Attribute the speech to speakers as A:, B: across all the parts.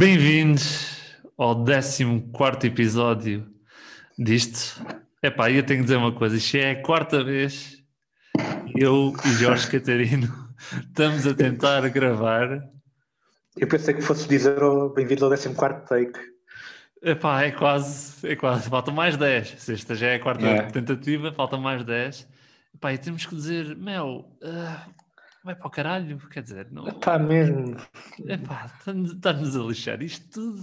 A: Bem-vindos ao 14 episódio disto. Epá, eu tenho que dizer uma coisa: isto é a quarta vez que eu e Jorge Catarino estamos a tentar gravar.
B: Eu pensei que fosses dizer oh, bem-vindo ao 14 take.
A: Epá, é quase, é quase, faltam mais 10. Se esta já é a quarta
B: É.
A: tentativa, faltam mais 10. Epá, e temos que dizer, Mel, ah, vai para o caralho, quer dizer, não.
B: Está mesmo.
A: Epá, está-nos a lixar isto tudo.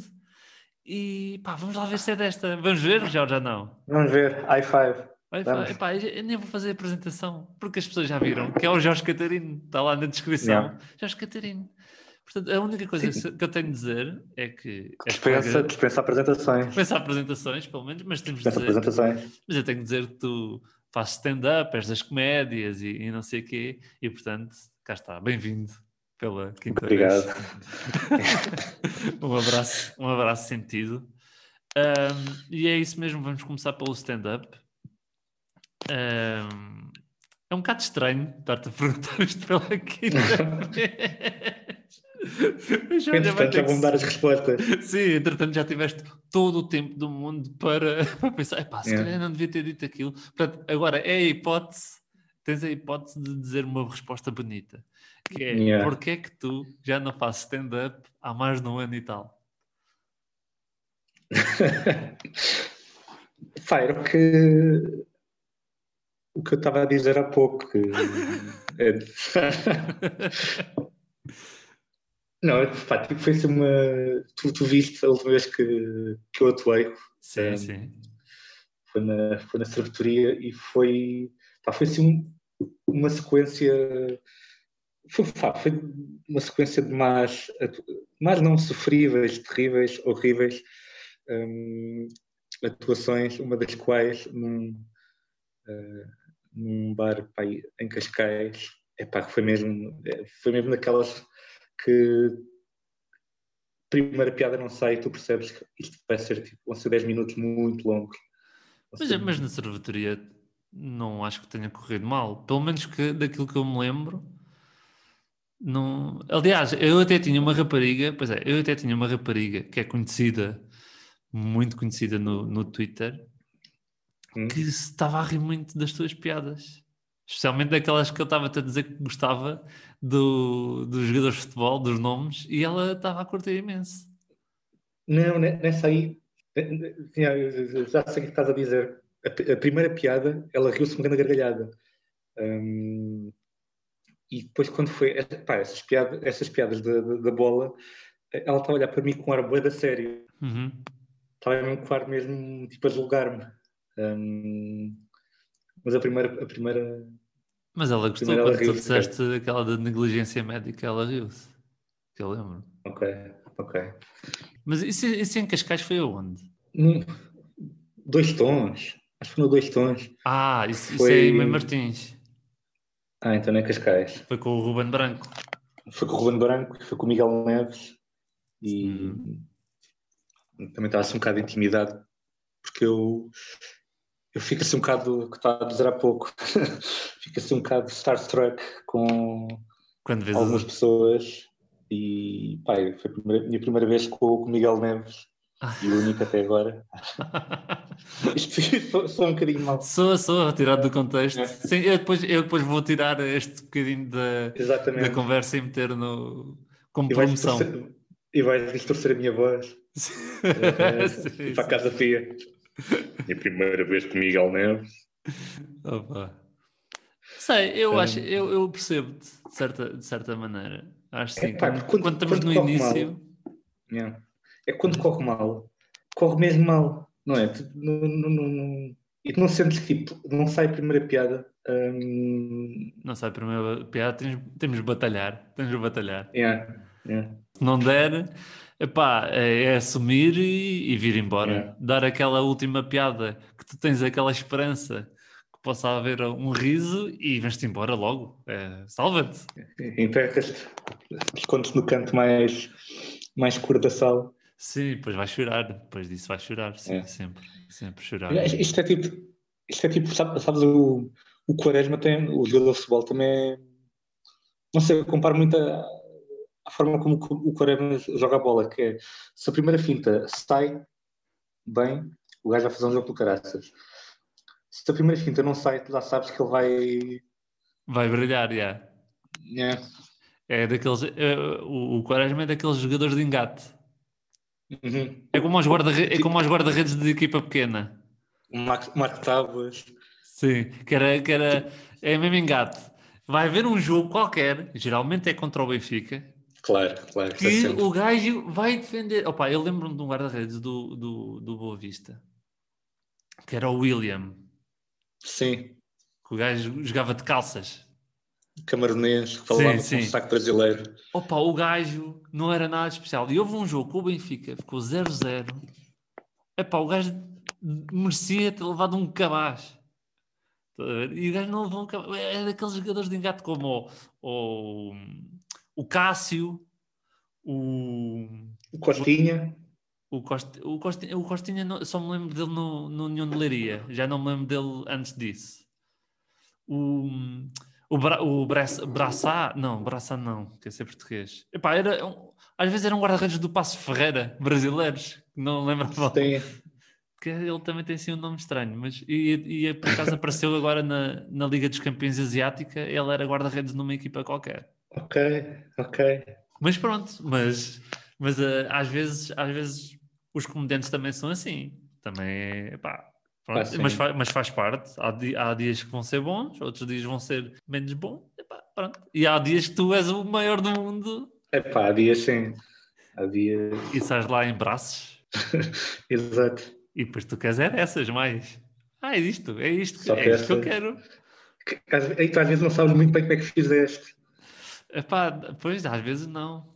A: E pá, vamos lá ver se é desta. Vamos ver, já ou já não?
B: Vamos ver. High five.
A: Vai, epá, eu nem vou fazer a apresentação, porque as pessoas já viram que é o Jorge Catarino, está lá na descrição.
B: Yeah.
A: Jorge Catarino. Portanto, a única coisa que eu tenho de dizer é que
B: Dispensa,
A: colega-
B: dispensa apresentações.
A: dispensa apresentações, pelo menos, mas temos de
B: Dispensa
A: dizer,
B: apresentações.
A: mas eu tenho de dizer que tu fazes stand-up, és das comédias e, e não sei o quê, e portanto, cá está, bem-vindo pela quinta
B: Obrigado.
A: vez. um abraço, um abraço sentido. Ahm, e é isso mesmo, vamos começar pelo stand-up. Ahm, é um bocado estranho estar-te a perguntar isto pela quinta vez.
B: Entretanto, já vão dar as respostas.
A: Sim, entretanto já tiveste todo o tempo do mundo para, para pensar, epá, se
B: Yeah.
A: calhar não devia ter dito aquilo. Portanto, agora é a hipótese, tens a hipótese de dizer uma resposta bonita, que é,
B: Yeah.
A: porquê é que tu já não fazes stand-up há mais de um ano e tal?
B: Pá, era o que. O que eu estava a dizer há pouco. que- é- Não, é- pá, tipo, foi uma. Tu, tu viste a última vez que, que eu atuei,
A: sim,
B: Um,
A: sim.
B: foi na, foi na servetoria e foi, pá, foi assim um- uma sequência, foi, pá, foi uma sequência de más, atu- más não sofríveis, terríveis, horríveis hum, atuações, uma das quais num, eh, num bar pá, em Cascais, epá, foi mesmo, eh, foi mesmo daquelas que primeira piada não sai tu percebes que isto vai ser tipo, vão ser 10 minutos muito longos.
A: Mas,
B: ser-
A: mas na servatoria não acho que tenha corrido mal. Pelo menos que daquilo que eu me lembro. Não... Aliás, eu até tinha uma rapariga, pois é, eu até tinha uma rapariga que é conhecida, muito conhecida no, no Twitter,
B: Hum.
A: que se estava a rir muito das tuas piadas. Especialmente daquelas que eu estava-te a dizer que gostava do, dos jogadores de futebol, dos nomes, e ela estava a curtir imenso.
B: Não, ne- nessa aí, já sei o que estás a dizer. A, a primeira piada, ela riu-se uma grande gargalhada. Hum, e depois, quando foi, essa- pá, essas, piadas, essas piadas da, da, da bola, ela estava a olhar para mim com um ar bué da sério.
A: Uhum.
B: Estava mesmo com o ar mesmo tipo a julgar-me. Hum, mas a primeira, a primeira,
A: Mas ela gostou
B: Primeiro ela
A: quando tu disseste aquela da negligência médica, ela riu-se. Que eu lembro.
B: ok, ok.
A: Mas isso, isso em Cascais foi aonde?
B: Num- dois tons, acho que no dois tons.
A: Ah, isso, isso
B: Foi-
A: é em Mãe Martins.
B: Ah, então não é Cascais.
A: Foi com o Ruben Branco.
B: Foi com o Ruben Branco, foi com o Miguel Neves e também estava assim um bocado intimidado porque eu, eu fico assim um bocado, que estava a dizer há pouco, fico assim um bocado starstruck com algumas
A: as...
B: pessoas e pá, foi a primeira- minha primeira vez com, o Miguel Neves
A: Ah.
B: e o único até agora. Isto sou, um bocadinho mal.
A: Sou, sou, tirado do contexto.
B: É.
A: Sim, eu depois, eu depois vou tirar este bocadinho da, da conversa e meter no, como
B: E vais,
A: promoção.
B: e vais distorcer a minha voz.
A: Sim,
B: e para a
A: sim.
B: casa tia. Minha primeira vez com Miguel Neves.
A: Opa. Sei, eu
B: Um,
A: acho, eu, eu percebo-te de certa, de certa maneira. Acho sim.
B: Epá,
A: quando,
B: quando-
A: quando estamos
B: quando
A: no
B: corre mal,
A: início.
B: Yeah. É quando corre mal, corre mesmo mal, não é? Tu, não, não, não, não- e tu não sentes que tipo, não sai a primeira piada. hum,
A: Não sei, primeiro piada, temos, temos de batalhar. Temos de batalhar.
B: yeah, yeah.
A: Se não der, epá, é, é assumir e, e vir embora.
B: Yeah.
A: Dar aquela última piada que tu tens aquela esperança que possa haver um riso e vens-te embora logo. É, Salva-te.
B: Enterras, escondes no canto mais, mais da sala.
A: Sim, depois vais chorar. Depois disso vais chorar. Sim,
B: É.
A: sempre. Sempre chorar.
B: Isto é tipo, isto é tipo sabe- sabes, o, o Quaresma tem, o jogador de futebol também é- não sei, eu comparo muito a- a forma como o Quaresma joga a bola, que é se a primeira finta sai bem, o gajo vai fazer um jogo do caraças. Se a primeira finta não sai, tu já sabes que ele vai.
A: Vai brilhar, já.
B: Yeah. Yeah.
A: É daqueles. é, o, o Quaresma é daqueles jogadores de engate.
B: Uhum.
A: É como aos guarda-redes é como aos guarda-redes de equipa pequena.
B: Marco, Marco Tábuas.
A: Sim, que era, que era. É mesmo engate. Vai haver um jogo qualquer, geralmente é contra o Benfica,
B: Claro, claro.
A: que
B: sempre.
A: o gajo vai defender. Opa, eu lembro-me de um guarda-redes do, do, do Boa Vista, que era o William,
B: Sim.
A: que o gajo jogava de calças.
B: Camaronês, que falava com
A: sim.
B: um saco brasileiro.
A: Opa, o gajo não era nada especial. E houve um jogo com o Benfica, ficou 0-0. Epá, o gajo merecia ter levado um cabaz. E o gajo não levou um cabaz. É daqueles jogadores de engate como o, o, o Cássio, o,
B: O Costinha.
A: o, Cost, o, Costinha, o Costinha não- só me lembro dele no, no União de Leiria. Já não me lembro dele antes disso. O, o, Bra, o Braça, Braçá, não, Braçá não, quer ser português. Epá, era, um- às vezes eram guarda-redes do Passo Ferreira, brasileiros, que não lembrava.
B: Tem,
A: Que ele também tem assim um nome estranho, mas e, e por acaso apareceu agora na, na Liga dos Campeões Asiática, ele era guarda-redes numa equipa qualquer.
B: Ok, ok.
A: Mas pronto, mas, mas eh, às, vezes, às vezes os comediantes também são assim. Também é pá. pronto,
B: Ah,
A: mas, fa- mas faz parte. Há, di- há dias que vão ser bons, outros dias vão ser menos bons. epá, pronto. E há dias que tu és o maior do mundo
B: Epá, há dias sim. Há dias.
A: e sais lá em braços
B: Exato.
A: e depois tu queres é dessas mais. Ah, é isto, é isto,
B: Só
A: é isto que eu quero.
B: Que- às- Aí tu às vezes não sabes muito bem como é que fizeste.
A: Epá, pois, às vezes não.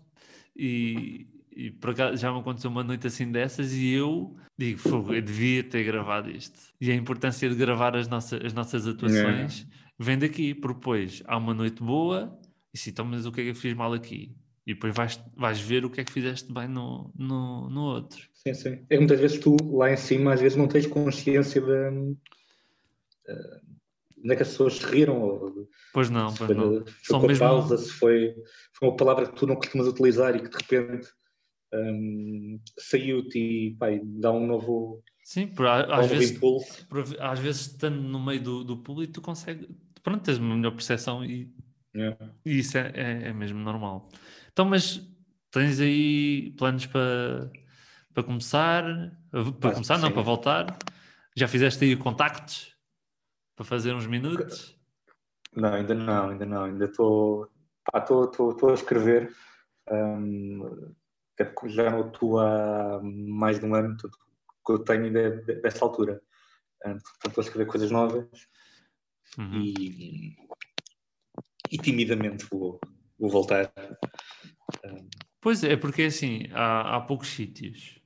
A: E, e por acaso já me aconteceu uma noite assim dessas e eu digo, fogo, eu devia ter gravado isto. E a importância de gravar as nossas, as nossas atuações vem daqui, porque depois há uma noite boa e sim, então, mas o que é que eu fiz mal aqui? E depois vais, vais ver o que é que fizeste bem no, no, no outro.
B: Sim, sim. É que muitas vezes tu lá em cima às vezes não tens consciência de onde é que as pessoas se riram,
A: Pois não, pois
B: foi,
A: não.
B: foi com a
A: mesmo-
B: pausa, se foi, foi uma palavra que tu não costumas utilizar e que de repente hum, saiu-te e e dá um novo,
A: Sim, por,
B: um
A: às
B: novo
A: vezes
B: impulso.
A: por- às vezes estando no meio do, do público tu consegues, pronto, tens uma melhor percepção e,
B: Yeah.
A: e isso é, é, é mesmo normal. Então, mas tens aí planos para, para começar? Para
B: Ah,
A: começar, não,
B: sim.
A: para voltar? Já fizeste aí contactos para fazer uns minutos?
B: Não, ainda não, ainda não. Ainda estou estou a escrever. até porque já não estou há mais de um ano, que eu tenho ainda é de- dessa altura. Portanto, estou a escrever coisas novas
A: Uhum.
B: e, e timidamente vou, vou voltar.
A: Pois é, porque assim, há, há poucos sítios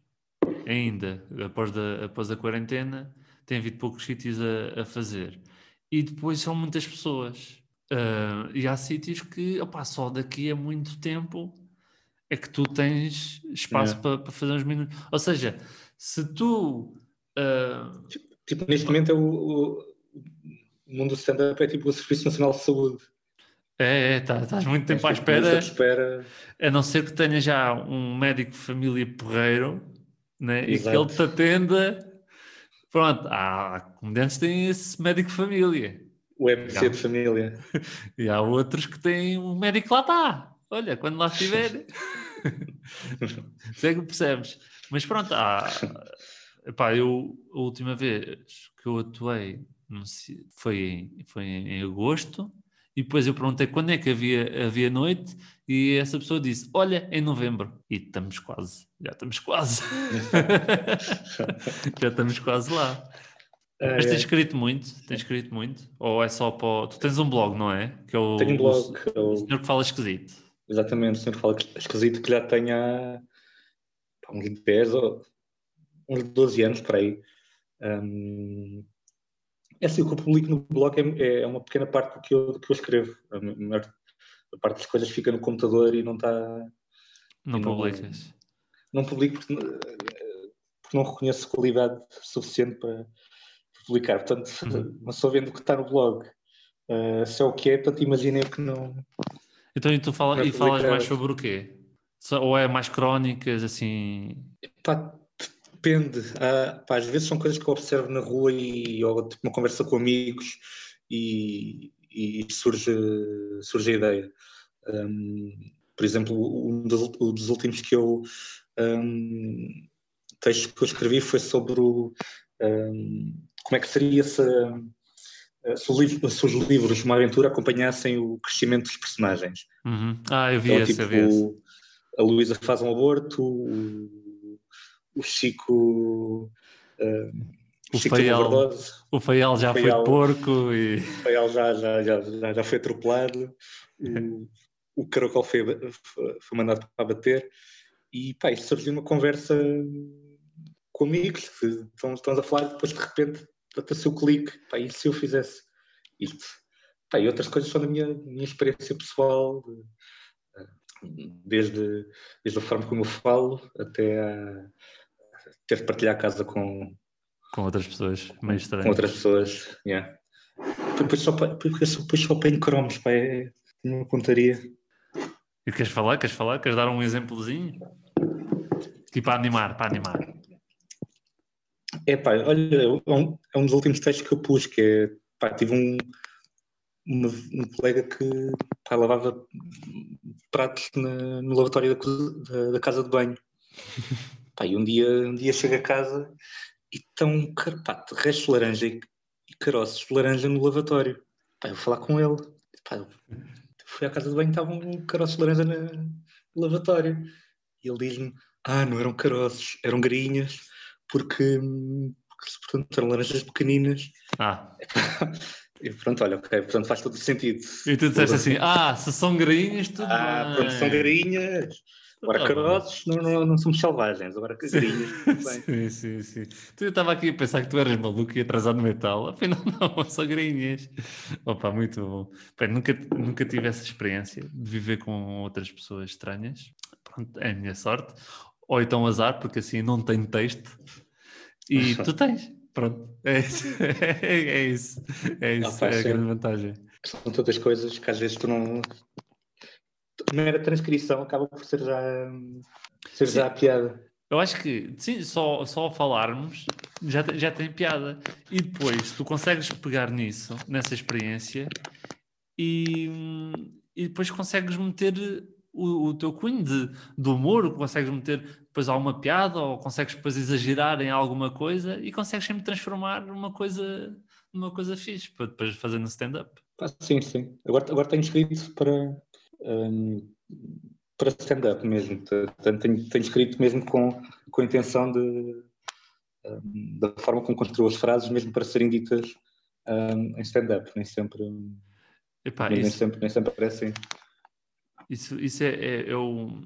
A: ainda, após, da, após a quarentena, tem havido poucos sítios a, a fazer. E depois são muitas pessoas. Ah, e há sítios que, opá, só daqui a muito tempo é que tu tens espaço
B: Yeah.
A: para, para fazer uns minutos. Ou seja, se tu. ah,
B: Tipo, neste momento é o, o- mundo do stand-up é tipo o Serviço Nacional de Saúde.
A: é, é, tá- estás muito tempo à
B: tipo,
A: espera.
B: espera.
A: A não ser que tenha já um médico de família porreiro né? e que ele te atenda. Pronto, há comediantes que têm esse médico de família
B: O MC de família.
A: e há outros que têm um médico lá está. Olha, quando lá estiver, sei que percebes. Mas pronto, há, epá, eu a última vez que eu atuei sei, foi, em, foi em agosto e depois eu perguntei quando é que havia, havia noite e essa pessoa disse, olha, em novembro. E estamos quase, já estamos quase. já estamos quase lá.
B: Ah,
A: Mas
B: é.
A: tens escrito muito? Tens escrito muito? Ou é só para... o- Tu tens um blog, não é? Que é o,
B: Tenho um blog,
A: o,
B: é
A: o senhor que fala esquisito.
B: Exatamente, o senhor fala que esquisito que já tenha pá, uns 10 ou uns 12 anos por aí. Hum, é assim, o que eu publico no blog é, é uma pequena parte do que eu, do que eu escrevo. A maior a parte das coisas fica no computador e não está.
A: Não
B: não-
A: publicas.
B: Não publico porque, porque não reconheço qualidade suficiente para publicar. Portanto,
A: Uhum.
B: mas só vendo o que está no blog, eh, se é o que é, portanto, imaginem que não.
A: Então e tu fala, e falas mais sobre o quê? Ou é mais crónicas, assim...
B: Pá, depende. Ah, pá, às vezes são coisas que eu observo na rua e ou tipo uma conversa com amigos e, e surge, surge a ideia. Um, por exemplo, um dos, um dos últimos que eu um, textos que eu escrevi foi sobre o, um, como é que seria se, uh, se, os livros, se os livros de uma aventura acompanhassem o crescimento dos personagens.
A: Uhum. Ah, eu vi
B: Então,
A: esse,
B: tipo,
A: eu vi esse.
B: a Luísa faz um aborto, o, o Chico.
A: O
B: Chico
A: O Faial já
B: o
A: foi
B: Faial.
A: porco e...
B: o Fael já, já, já, já, foi atropelado, o, o Caracol foi foi mandado para bater. E pá, isto surgiu uma conversa com amigos, que estão, estamos a falar, e depois de repente apareceu o clique, pá, e se eu fizesse isto? Pá, e outras coisas são da minha, minha experiência pessoal, eh, desde, desde a forma como eu falo até a ter de partilhar a casa com,
A: Com outras pessoas, meio estranhas.
B: com outras pessoas. Yeah. Depois, só, depois só apanho cromos, pá, é uma pontaria.
A: E queres falar? Queres falar? Queres dar um exemplozinho? Tipo, para animar, para animar.
B: É pá, olha, é um, é um dos últimos textos que eu pus, que é, pá, tive um, uma- um colega que pá, lavava pratos na- no lavatório da, da- da casa de banho. Pá, e um dia, um dia chego a casa e estão car- pá, restos de laranja e, e caroços de laranja no lavatório. Pá, eu vou falar com ele. Pá, fui à casa de banho e estavam caroços de laranja no lavatório. E ele diz-me, ah, não eram caroços, eram garinhas, porque, porque portanto, eram laranjas pequeninas.
A: Ah,
B: E pronto, olha, ok, portanto faz todo o sentido.
A: e tu disseste assim, ah, se são grainhas, tudo
B: Ah,
A: bem.
B: pronto, são garinhas. Agora,
A: Tá
B: caroços, não, não, não somos selvagens. Agora, garinhas, tudo
A: Sim,
B: bem.
A: sim, sim. Tu eu estava aqui a pensar que tu eras maluco e atrasado no metal. Afinal, não, são grainhas. Opa, muito bom. Bem, nunca, nunca tive essa experiência de viver com outras pessoas estranhas. Pronto, é a minha sorte. Ou então azar, porque assim não tenho texto. E tu tens. Pronto, é isso. É, isso. É isso.
B: Ah, pá,
A: é a grande vantagem.
B: São tantas coisas que às vezes tu não. A mera transcrição acaba por ser já, ser já a piada.
A: Eu acho que sim, só, só ao falarmos já, já tem piada. E depois tu consegues pegar nisso, nessa experiência, e, e depois consegues meter o, o teu cunho de, de humor, consegues meter depois alguma piada, ou consegues depois exagerar em alguma coisa e consegues sempre transformar uma coisa numa coisa fixe para depois fazer no stand-up.
B: Ah, sim, sim. Agora, agora tenho escrito para, hum, para stand-up mesmo. Portanto, tenho, tenho escrito mesmo com, com a intenção de, hum, da forma como construo as frases, mesmo para serem ditas hum, em stand-up. Nem sempre,
A: Epá,
B: nem,
A: isso-
B: sempre, nem sempre é assim.
A: Isso, isso é, é eu,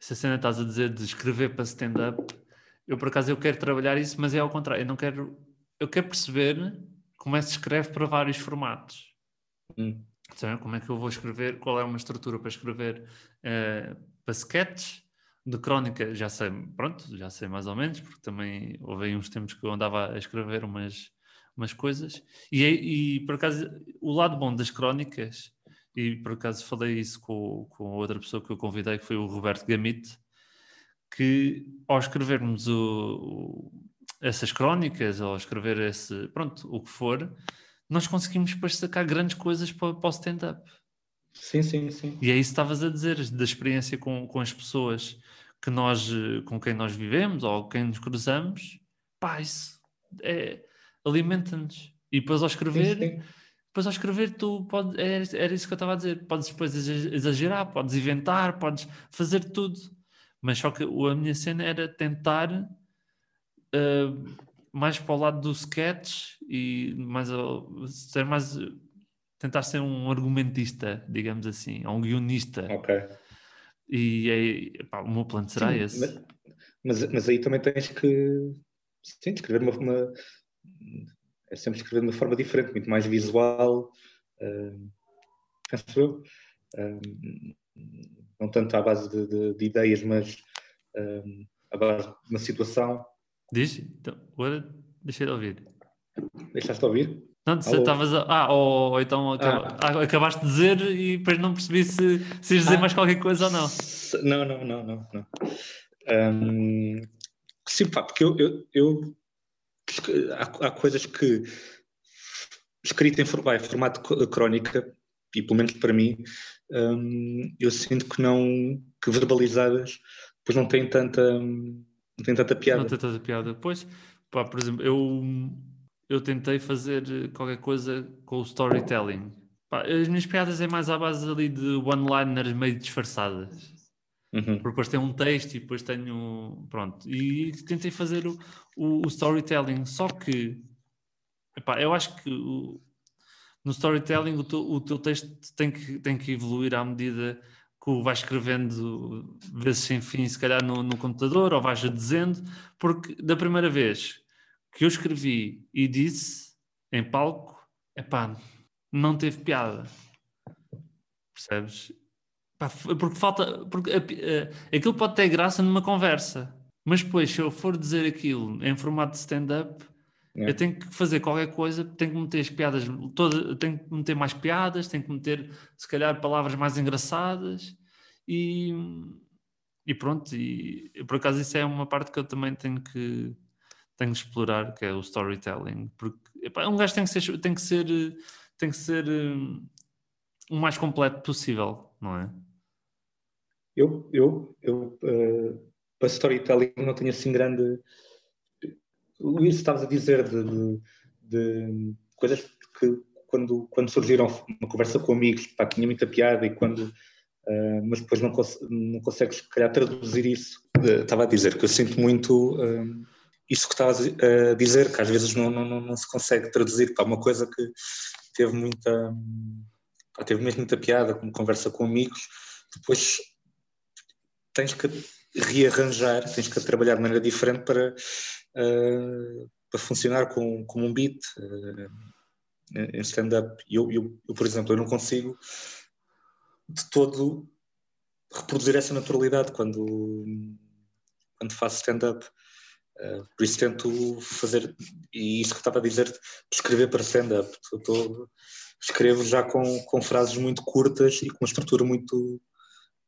A: essa cena estás a dizer de escrever para stand-up, eu por acaso eu quero trabalhar isso, mas é ao contrário, eu não quero, eu quero perceber como é que se escreve para vários formatos.
B: Hum.
A: Então, como é que eu vou escrever, qual é uma estrutura para escrever eh, para sketches, de crónica, já sei, pronto, já sei mais ou menos, porque também houve aí uns tempos que eu andava a escrever umas, umas coisas, e, é- e por acaso o lado bom das crónicas, e por acaso falei isso com, com outra pessoa que eu convidei, que foi o Roberto Gamite, que ao escrevermos o- o- essas crónicas, ou escrever esse, pronto, o que for, nós conseguimos depois sacar grandes coisas para, para o stand-up.
B: Sim, sim, sim.
A: E é isso que estavas a dizer, da experiência com, com as pessoas que nós, com quem nós vivemos ou quem nos cruzamos, pá, isso é, alimenta-nos. E depois ao escrever,
B: Sim, sim.
A: Depois ao escrever tu podes, era, era isso que eu estava a dizer, podes depois exa- exagerar, podes inventar, podes fazer tudo. Mas só que a minha cena era tentar eh, mais para o lado do sketch e mais ser mais tentar ser um argumentista, digamos assim, ou um guionista.
B: Ok.
A: E é, pá, o meu plano será
B: Sim,
A: esse.
B: Mas, mas, aí também tens que sim, escrever uma, uma sempre escrever de uma forma diferente, muito mais visual, uh, penso eu. Um, não tanto à base de, de- de ideias, mas um, à base de uma situação.
A: Diz? Então, agora deixei de ouvir.
B: Deixaste de ouvir?
A: Não, estavas a... Ah, ou, ou então acaba... ah. acabaste de dizer e depois não percebi se, se ias dizer ah. mais qualquer coisa ou não.
B: Não, não, não, não. não. Um, sim, pá, porque eu, eu, eu há, há, coisas que escrita em, formato crónica, e pelo menos para mim, um, eu sinto que não que verbalizadas pois não têm tanta não têm tanta piada.
A: Não tem tanta piada. Pois, pá, por exemplo, eu eu tentei fazer qualquer coisa com o storytelling. Pá, as minhas piadas é mais à base ali de one-liners meio disfarçadas. Uhum. Porque depois tem um texto e depois tenho. Pronto. E tentei fazer o, o, o storytelling. Só que. Epá, eu acho que o, no storytelling o teu, o teu texto tem que, tem que evoluir à medida que vais escrevendo vezes sem fim, se calhar no, no computador, ou vais dizendo, porque da primeira vez que eu escrevi e disse em palco, epá, não teve piada. Percebes? Porque falta. Porque, uh, aquilo pode ter graça numa conversa, mas depois, se eu for dizer aquilo em formato de stand-up, é. eu tenho que fazer qualquer coisa, tenho que meter as piadas, todas, tenho que meter mais piadas, tenho que meter, se calhar, palavras mais engraçadas e. E pronto, e por acaso isso é uma parte que eu também tenho que, tenho que explorar, que é o storytelling, porque epá, um gajo tem que ser, tem que ser, tem que ser um, o mais completo possível, não é?
B: Eu, eu, eu uh, para storytelling não tenho assim grande. Isso estavas a dizer de, de, de, coisas que quando, quando surgiram uma conversa com amigos, pá, tinha muita piada e quando. Uh, mas depois não, cons não consegues, se calhar, traduzir isso. Uh, estava a dizer que eu sinto muito isso que estavas a dizer, que às vezes não, não, não, se consegue traduzir para uma coisa que teve muita. Pá, teve mesmo muita piada, como conversa com amigos, depois tens que rearranjar, tens que trabalhar de maneira diferente para, uh, para funcionar com, com um beat uh, em stand-up. Eu, eu, eu, por exemplo, eu não consigo de todo reproduzir essa naturalidade quando, quando faço stand-up. Uh, por isso tento fazer, e isso que estava a dizer, escrever para stand-up. Escrevo já com, com frases muito curtas e com uma estrutura muito,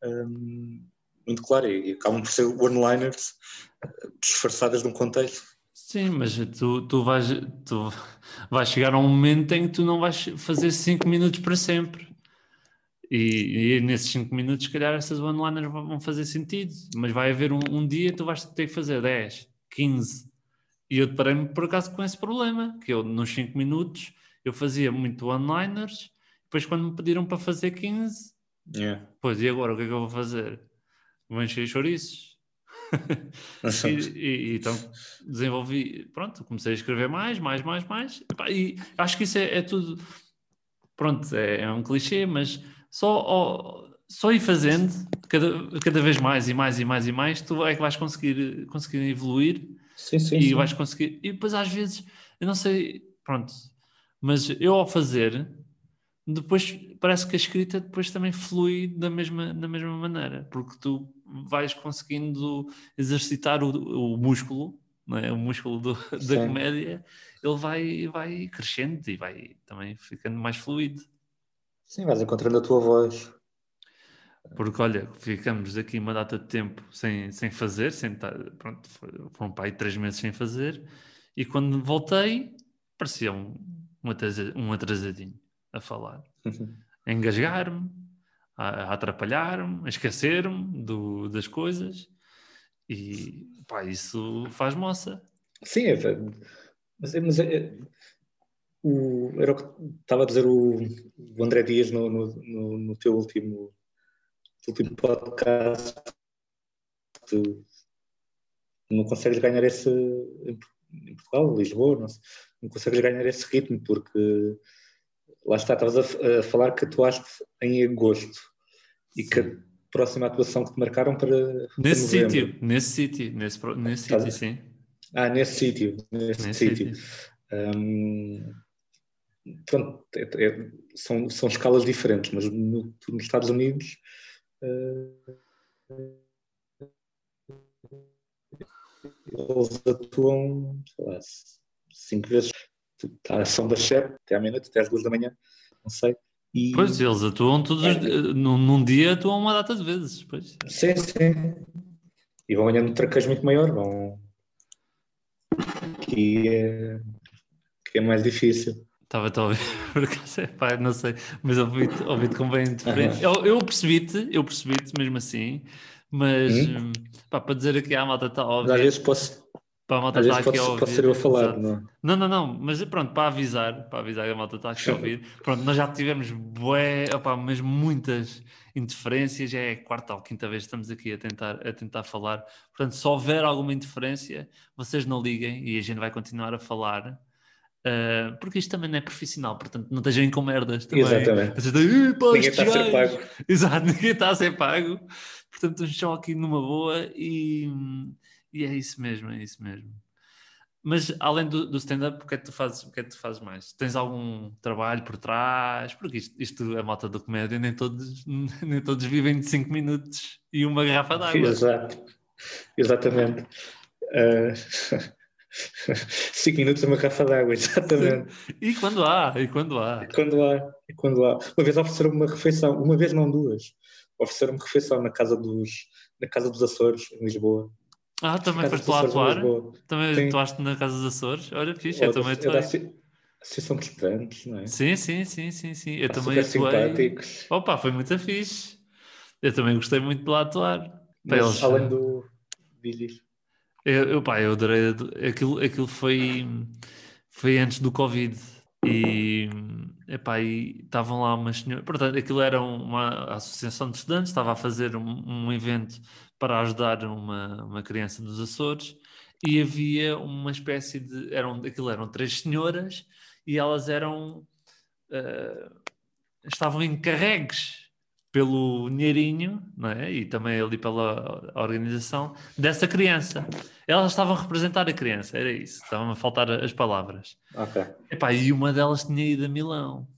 B: um, muito clara e, acabam por ser one-liners disfarçadas de um contexto.
A: Sim, mas tu, tu, vais, tu vais chegar a um momento em que tu não vais fazer 5 minutos para sempre. E, e nesses 5 minutos, se calhar, essas one-liners vão fazer sentido. Mas vai haver um, um dia tu vais ter que fazer 10, 15. E eu deparei-me por acaso com esse problema, que eu nos 5 minutos eu fazia muito one-liners, depois quando me pediram para fazer 15, yeah. pois e agora o que é que eu vou fazer? Vou encher chouriços. e, e, então desenvolvi, pronto, comecei a escrever mais, mais, mais, mais. E acho que isso é, é tudo, pronto, é, é, um clichê, mas só, só ir fazendo cada, cada vez mais e mais e mais e mais, tu é que vais conseguir, conseguir evoluir
B: sim, sim,
A: e
B: sim.
A: vais conseguir. E depois às vezes, eu não sei, pronto, mas eu ao fazer depois parece que a escrita depois também flui da mesma, da mesma maneira, porque tu vais conseguindo exercitar o, o músculo, é? o músculo do, da comédia, ele vai, vai crescendo e vai também ficando mais fluido.
B: Sim, vais encontrando a tua voz.
A: Porque olha, ficamos aqui uma data de tempo sem, sem fazer, sem estar, pronto, foram para aí três meses sem fazer, e quando voltei parecia um, um atrasadinho a falar, uhum. a engasgar-me, a, a atrapalhar-me, a esquecer-me das coisas e pá, isso faz moça.
B: Sim, é, mas, mas é, o, era o que estava a dizer o, o André Dias no, no, no, no teu último, último podcast. Tu não consegues ganhar esse em Portugal, Lisboa, não, não consegues ganhar esse ritmo porque lá está, estavas a, a, falar que atuaste em agosto e que a próxima atuação que te marcaram para.
A: Nesse sítio, nesse sítio, nesse, nesse sítio, sim.
B: Ah, nesse sítio, nesse, sítio. Um, pronto, é, é, são, são escalas diferentes, mas no, nos Estados Unidos. Uh, eles atuam, sei lá, cinco vezes Está a ação das 7 até à meia-noite, até às 2 da manhã, não sei.
A: E... Pois, eles atuam todos os... num, num dia atuam uma data de vezes. Pois.
B: Sim, sim. E vão ganhando um traquejo muito maior, vão. Que é, que é mais difícil.
A: Estava a ouvir, por acaso, é, pá, não sei, mas ouvi-te ouvi com bem diferente. Eu, eu percebi-te, eu percebi-te mesmo assim, mas hum? pá, para dizer aqui à malta está ouvir.
B: Às vezes posso,
A: para a malta estar aqui
B: a ouvir. Pode ser eu a falar, não?
A: não? Não, não, mas pronto, para avisar, para avisar que a malta está aqui a ouvir. Pronto, nós já tivemos bué, opa, mas muitas interferências, já é a quarta ou quinta vez que estamos aqui a tentar, a tentar falar. Portanto, se houver alguma interferência, vocês não liguem e a gente vai continuar a falar. Uh, porque isto também não é profissional, portanto não estejam com merdas também.
B: Exatamente.
A: Vocês ninguém está a ser pago. Exato, ninguém está a ser pago. Portanto, estão aqui numa boa e, e é isso mesmo, é isso mesmo. Mas além do, do stand-up, o que é que tu fazes? O que é que tu fazes mais? Tens algum trabalho por trás? Porque isto, isto a malta da comédia, nem todos, nem todos vivem de 5 minutos e uma garrafa d'água.
B: Exato, exatamente. Uh... Cinco minutos uma garrafa d'água, exatamente.
A: Sim. E quando há, e quando há.
B: E quando há, e quando há. Uma vez ofereceram uma refeição, uma vez não duas, ofereceram-me refeição na casa dos, na casa dos Açores, em Lisboa.
A: Ah, também foste lá atuar? Também Sim. atuaste na casa dos Açores? Olha, fixe, eu, eu também atuei.
B: Associação de Estudantes, não é?
A: Sim, sim, sim, sim, sim. Eu ah, também atuei. simpáticos. Opa, foi muito fixe. Eu também gostei muito de lá atuar.
B: Mas, eles... além do... Diz
A: eu, eu, pá, eu adorei. Aquilo, aquilo foi, foi antes do Covid. E, epá, e estavam lá umas senhoras. Portanto, aquilo era uma associação de estudantes, estava a fazer um, um evento para ajudar uma, uma criança dos Açores. E havia uma espécie de. Eram, aquilo eram três senhoras e elas eram. Uh, estavam encarregues pelo dinheirinho, não é? E também ali pela organização dessa criança. Elas estavam a representar a criança, era isso. Estavam a faltar as palavras.
B: Ok.
A: Epá, e uma delas tinha ido a Milão.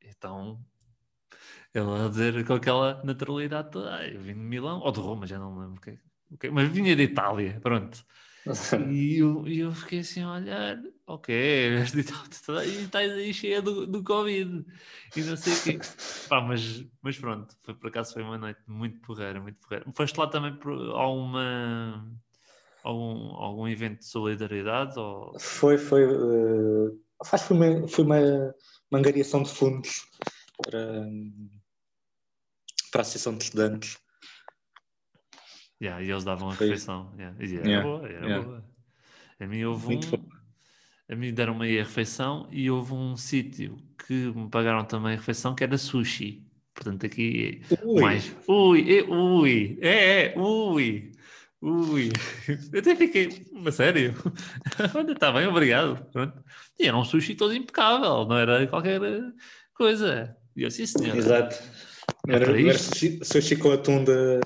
A: Então, ela a dizer com aquela naturalidade toda, ah, eu vim de Milão, ou de Roma, já não lembro o que, okay. mas vinha de Itália, pronto. e eu, eu fiquei assim a olhar, ok, e estás aí cheia do, do Covid e não sei o quê. Pá, mas, mas pronto, foi, por acaso foi uma noite muito porreira, muito porreira. Foste lá também por alguma, algum, algum evento de solidariedade? Ou...
B: Foi, foi. Uh, faz, foi uma, foi uma, uma angariação de fundos para, para a Associação de Estudantes
A: Yeah, e eles davam a refeição. Yeah. E era yeah. boa, era yeah. boa. A mim houve Muito um. Bom. A mim deram-me aí a refeição e houve um sítio que me pagaram também a refeição que era sushi. Portanto, aqui ui. mais. Ui, é, ui, é, é, ui, ui. Eu até fiquei, mas sério? Olha, está bem, obrigado. Pronto. E era um sushi todo impecável, não era qualquer coisa. E eu, sim, senhor.
B: Exato. É era, era sushi com atum de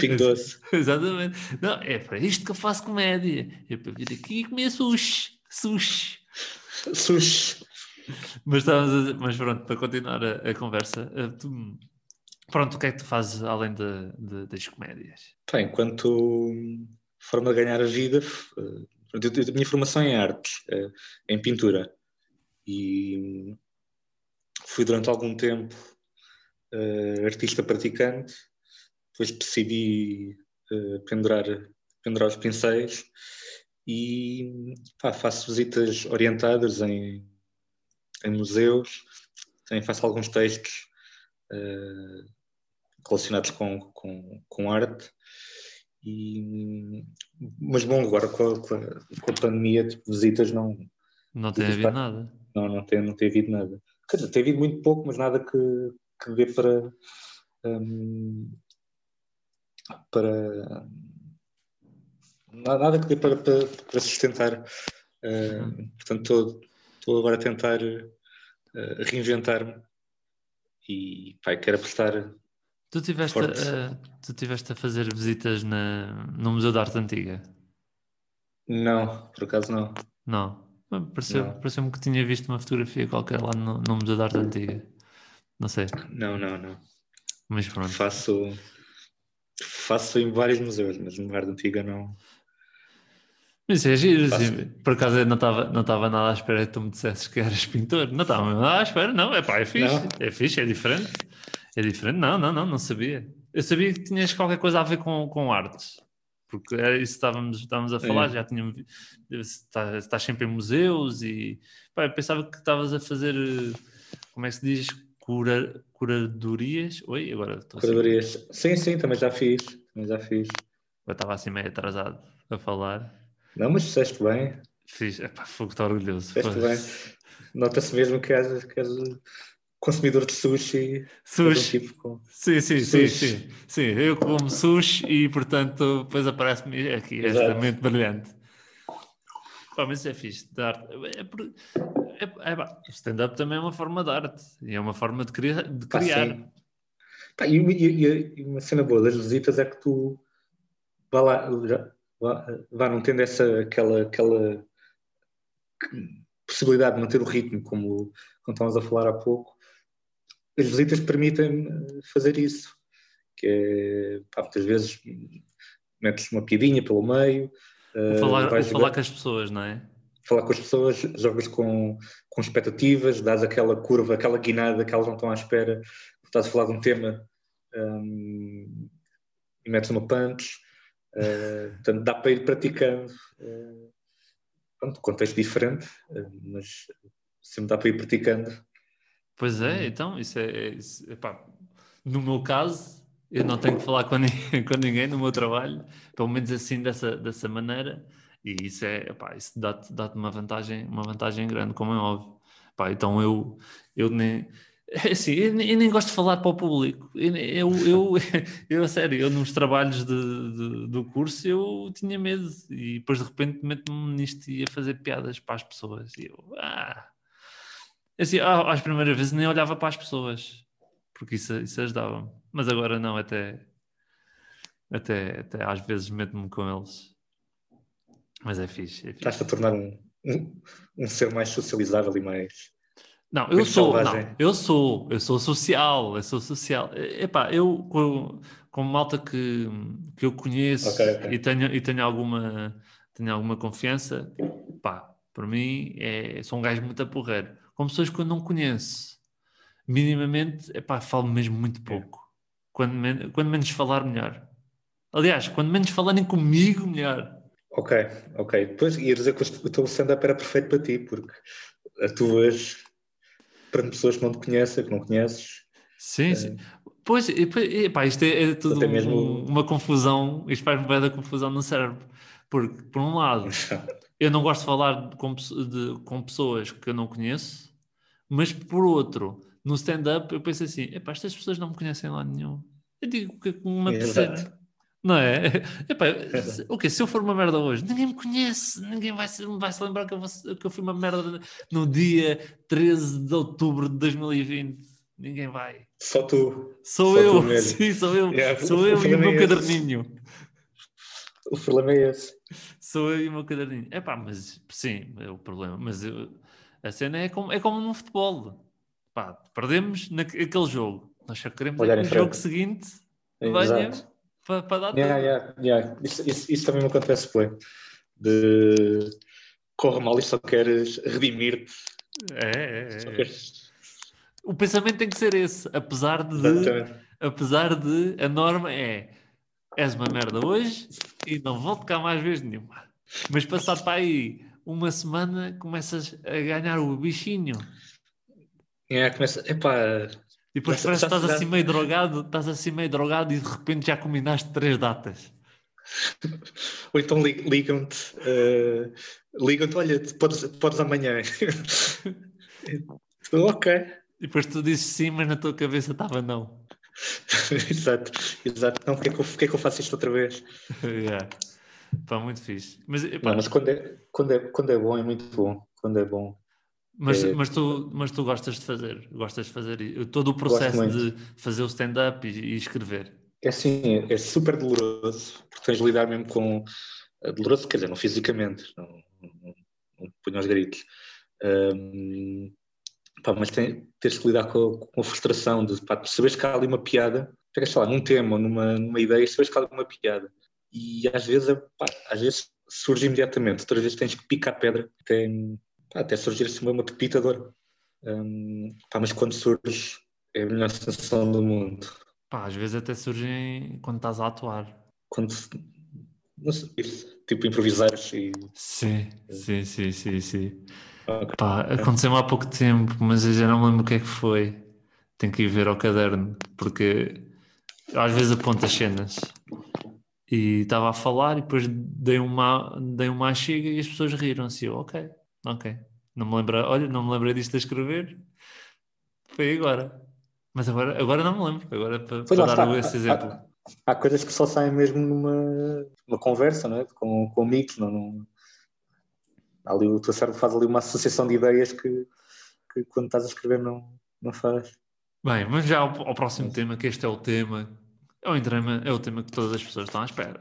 B: Pingo Doce.
A: Exatamente. Não, é para isto que eu faço comédia. É para vir aqui e comer sushi. Sushi.
B: Sushi.
A: Mas, a, mas pronto, para continuar a, a conversa, eh, tu, pronto, o que é que tu fazes além de, de, das comédias?
B: Bem, enquanto forma de ganhar a vida, eh, a minha formação é em artes, é, em pintura. E fui durante algum tempo uh, artista praticante, depois decidi uh, pendurar, pendurar os pincéis e pá, faço visitas orientadas em, em museus, também faço alguns textos uh, relacionados com, com, com arte. E, mas bom, agora com a, com a, pandemia, tipo, visitas não.
A: Não tem havido nada.
B: Não, não tem, não tem havido nada. Quer dizer, tem havido muito pouco, mas nada que, que dê para, um, para nada que dê para, para, para sustentar. Uh, portanto, estou, agora a tentar uh, reinventar-me e pai, quero apostar.
A: Tu tiveste, a, tu tiveste a fazer visitas na, no Museu da Arte Antiga?
B: Não, por acaso não.
A: Não. Pareceu-me pareceu que tinha visto uma fotografia qualquer lá no, no Museu da Arte Antiga. Não sei.
B: Não, não, não.
A: Mas pronto.
B: Faço, faço em vários museus, mas no Arte Antiga não.
A: Isso é giro, sim. Por acaso eu não estava não estava nada à espera que tu me dissesses que eras pintor. Não estava nada à espera, não. É pá, é fixe. Não. É fixe, é diferente. É diferente. Não, não, não, não sabia. Eu sabia que tinhas qualquer coisa a ver com, com artes. Porque era isso que estávamos, estávamos a falar, é. já tínhamos. Estás, estás sempre em museus e. Pá, eu pensava que estavas a fazer. Como é que se diz? Cura, curadorias? Oi, agora estou
B: assim. Curadorias. Assim. Sim, sim, também já fiz. Também já fiz.
A: Eu estava assim meio atrasado a falar.
B: Não, mas fizeste bem.
A: Fiz, epá, fogo, estou orgulhoso.
B: Fizeste bem. Nota-se mesmo que és, que és consumidor de sushi.
A: Sushi. Um tipo com... Sim, sim, sushi. sim, sim. Sim, eu como sushi e, portanto, depois aparece-me aqui Exato. esta mente brilhante. Pá, mas é fixe, de arte. É, é, é, é, stand-up também é uma forma de arte e é uma forma de, criar. De criar.
B: Pá, e, e, e, uma cena boa das visitas é que tu lá, vá, vá não tendo essa, aquela, aquela possibilidade de manter o ritmo, como, como estávamos a falar há pouco, as visitas permitem fazer isso, que é, pá, muitas vezes metes uma piadinha pelo meio.
A: Uh, falar, falar com as pessoas, não é?
B: Falar com as pessoas, jogas com, com expectativas, dás aquela curva, aquela guinada que elas não estão à espera, estás a falar de um tema um, e metes uma punch, uh, portanto dá para ir praticando. Uh, pronto, contexto diferente, uh, mas sempre dá para ir praticando
A: Pois é, uhum. então, isso é. é isso, epá, no meu caso, eu não tenho que falar com ninguém, com ninguém no meu trabalho, pelo menos assim, dessa, dessa maneira, e isso é, epá, isso dá-te dá uma vantagem, uma vantagem grande, como é óbvio. Epá, então eu, eu nem. É assim, eu nem, eu nem, gosto de falar para o público. Eu, eu, eu, eu a sério, eu nos trabalhos de, de, do curso eu tinha medo e depois de repente meto-me nisto e a fazer piadas para as pessoas. E eu, ah, Assim, às primeiras vezes nem olhava para as pessoas, porque isso, isso ajudava-me. Mas agora não, até, até, até às vezes meto-me com eles. Mas é fixe. É
B: Estás-te a tornar um, um, um, ser mais socializável e mais.
A: Não, eu sou, não, eu sou, eu sou social, eu sou social. Epá, eu com, com malta que, que eu conheço okay, okay. e tenho, e tenho alguma, tenho alguma confiança, pá, para mim é, sou um gajo muito apurreiro com pessoas que eu não conheço. Minimamente, epá, falo mesmo muito pouco. Quando, men quando menos falar, melhor. Aliás, quando menos falarem comigo, melhor.
B: Ok, ok. Depois ia dizer que o teu stand-up era perfeito para ti, porque atuas para pessoas que não te conhecem, que não conheces.
A: Sim, é... sim. Pois, epá, isto é, é tudo mesmo... um, uma confusão, isto faz-me bem da confusão no cérebro. Porque, por um lado, eu não gosto de falar com, de, com pessoas que eu não conheço, mas por outro, no stand-up eu penso assim: epá, estas pessoas não me conhecem lá nenhum. Eu digo que uma terceira. Não é? Epá, o que Se eu for uma merda hoje, ninguém me conhece, ninguém vai se, vai -se lembrar que eu, vou, que eu fui uma merda no dia 13 de outubro de 2020. Ninguém vai.
B: Só tu.
A: Sou
B: Só
A: eu, tu sim, sou eu. Yeah, sou eu e o meu é caderninho.
B: O problema é esse.
A: Sou eu e o meu caderninho. É pá, mas sim, é o problema. Mas eu, a cena é como, é como no futebol. Pá, perdemos naquele jogo. Nós só queremos é que no jogo seguinte venha para, para dar
B: yeah, yeah, yeah. Isso, isso, isso, também me acontece, foi. De corre mal e só queres redimir-te.
A: É, é, é. Queres... O pensamento tem que ser esse, apesar de, apesar de a norma é és uma merda hoje e não volto cá mais vez nenhuma. Mas passado para aí uma semana começas a ganhar o bichinho.
B: É, começa. Epá,
A: e depois parece que estás assim meio drogado, estás assim meio drogado e de repente já combinaste três datas.
B: Ou então ligam-te, uh, ligam-te, olha, podes, podes amanhã. ok.
A: E depois tu dizes sim, mas na tua cabeça estava não.
B: exato, exato. Não, porque é, que eu, porque é que eu faço isto outra vez?
A: yeah. Pá, muito fixe. Mas,
B: Não, mas quando, é, quando, é, quando é bom, é muito bom. Quando é bom.
A: Mas, é... mas, tu, mas tu gostas de fazer, gostas de fazer todo o processo de fazer o stand-up e, e, escrever.
B: É assim, é, super doloroso, porque tens de lidar mesmo com. Doloroso, quer dizer, não fisicamente, não, não, não ponho aos gritos. Um, pá, mas tem, tens de lidar com, com a frustração de, pá, saberes que há ali uma piada, pegas, sei lá, num tema, numa, numa ideia, sabes que há ali uma piada e às vezes, pá, às vezes surge imediatamente, outras vezes tens que picar pedra até, pá, até surgir assim uma pepita de ouro. Um, pá, mas quando surge é a melhor sensação do mundo.
A: Pá, às vezes até surgem quando estás a atuar.
B: Quando, não sei, tipo improvisares e...
A: Sim, sim, sim, sim, sim. Okay. Pá, aconteceu-me há pouco tempo, mas eu já não me lembro o que é que foi. Tenho que ir ver ao caderno, porque às vezes aponto as cenas e estava a falar e depois dei uma, dei uma chega e as pessoas riram-se. Eu, ok, ok. Não me lembro, olha, não me lembrei disto a escrever. Foi agora. Mas agora, agora não me lembro. Agora para, para dar está. esse exemplo.
B: Há, há, coisas que só saem mesmo numa, numa conversa, não é? Com, com amigos, não, não... Ali o teu cérebro faz ali uma associação de ideias que, que quando estás a escrever não, não faz.
A: Bem, mas já ao, ao próximo tema, que este é o tema é o tema, é o tema que todas as pessoas estão à espera.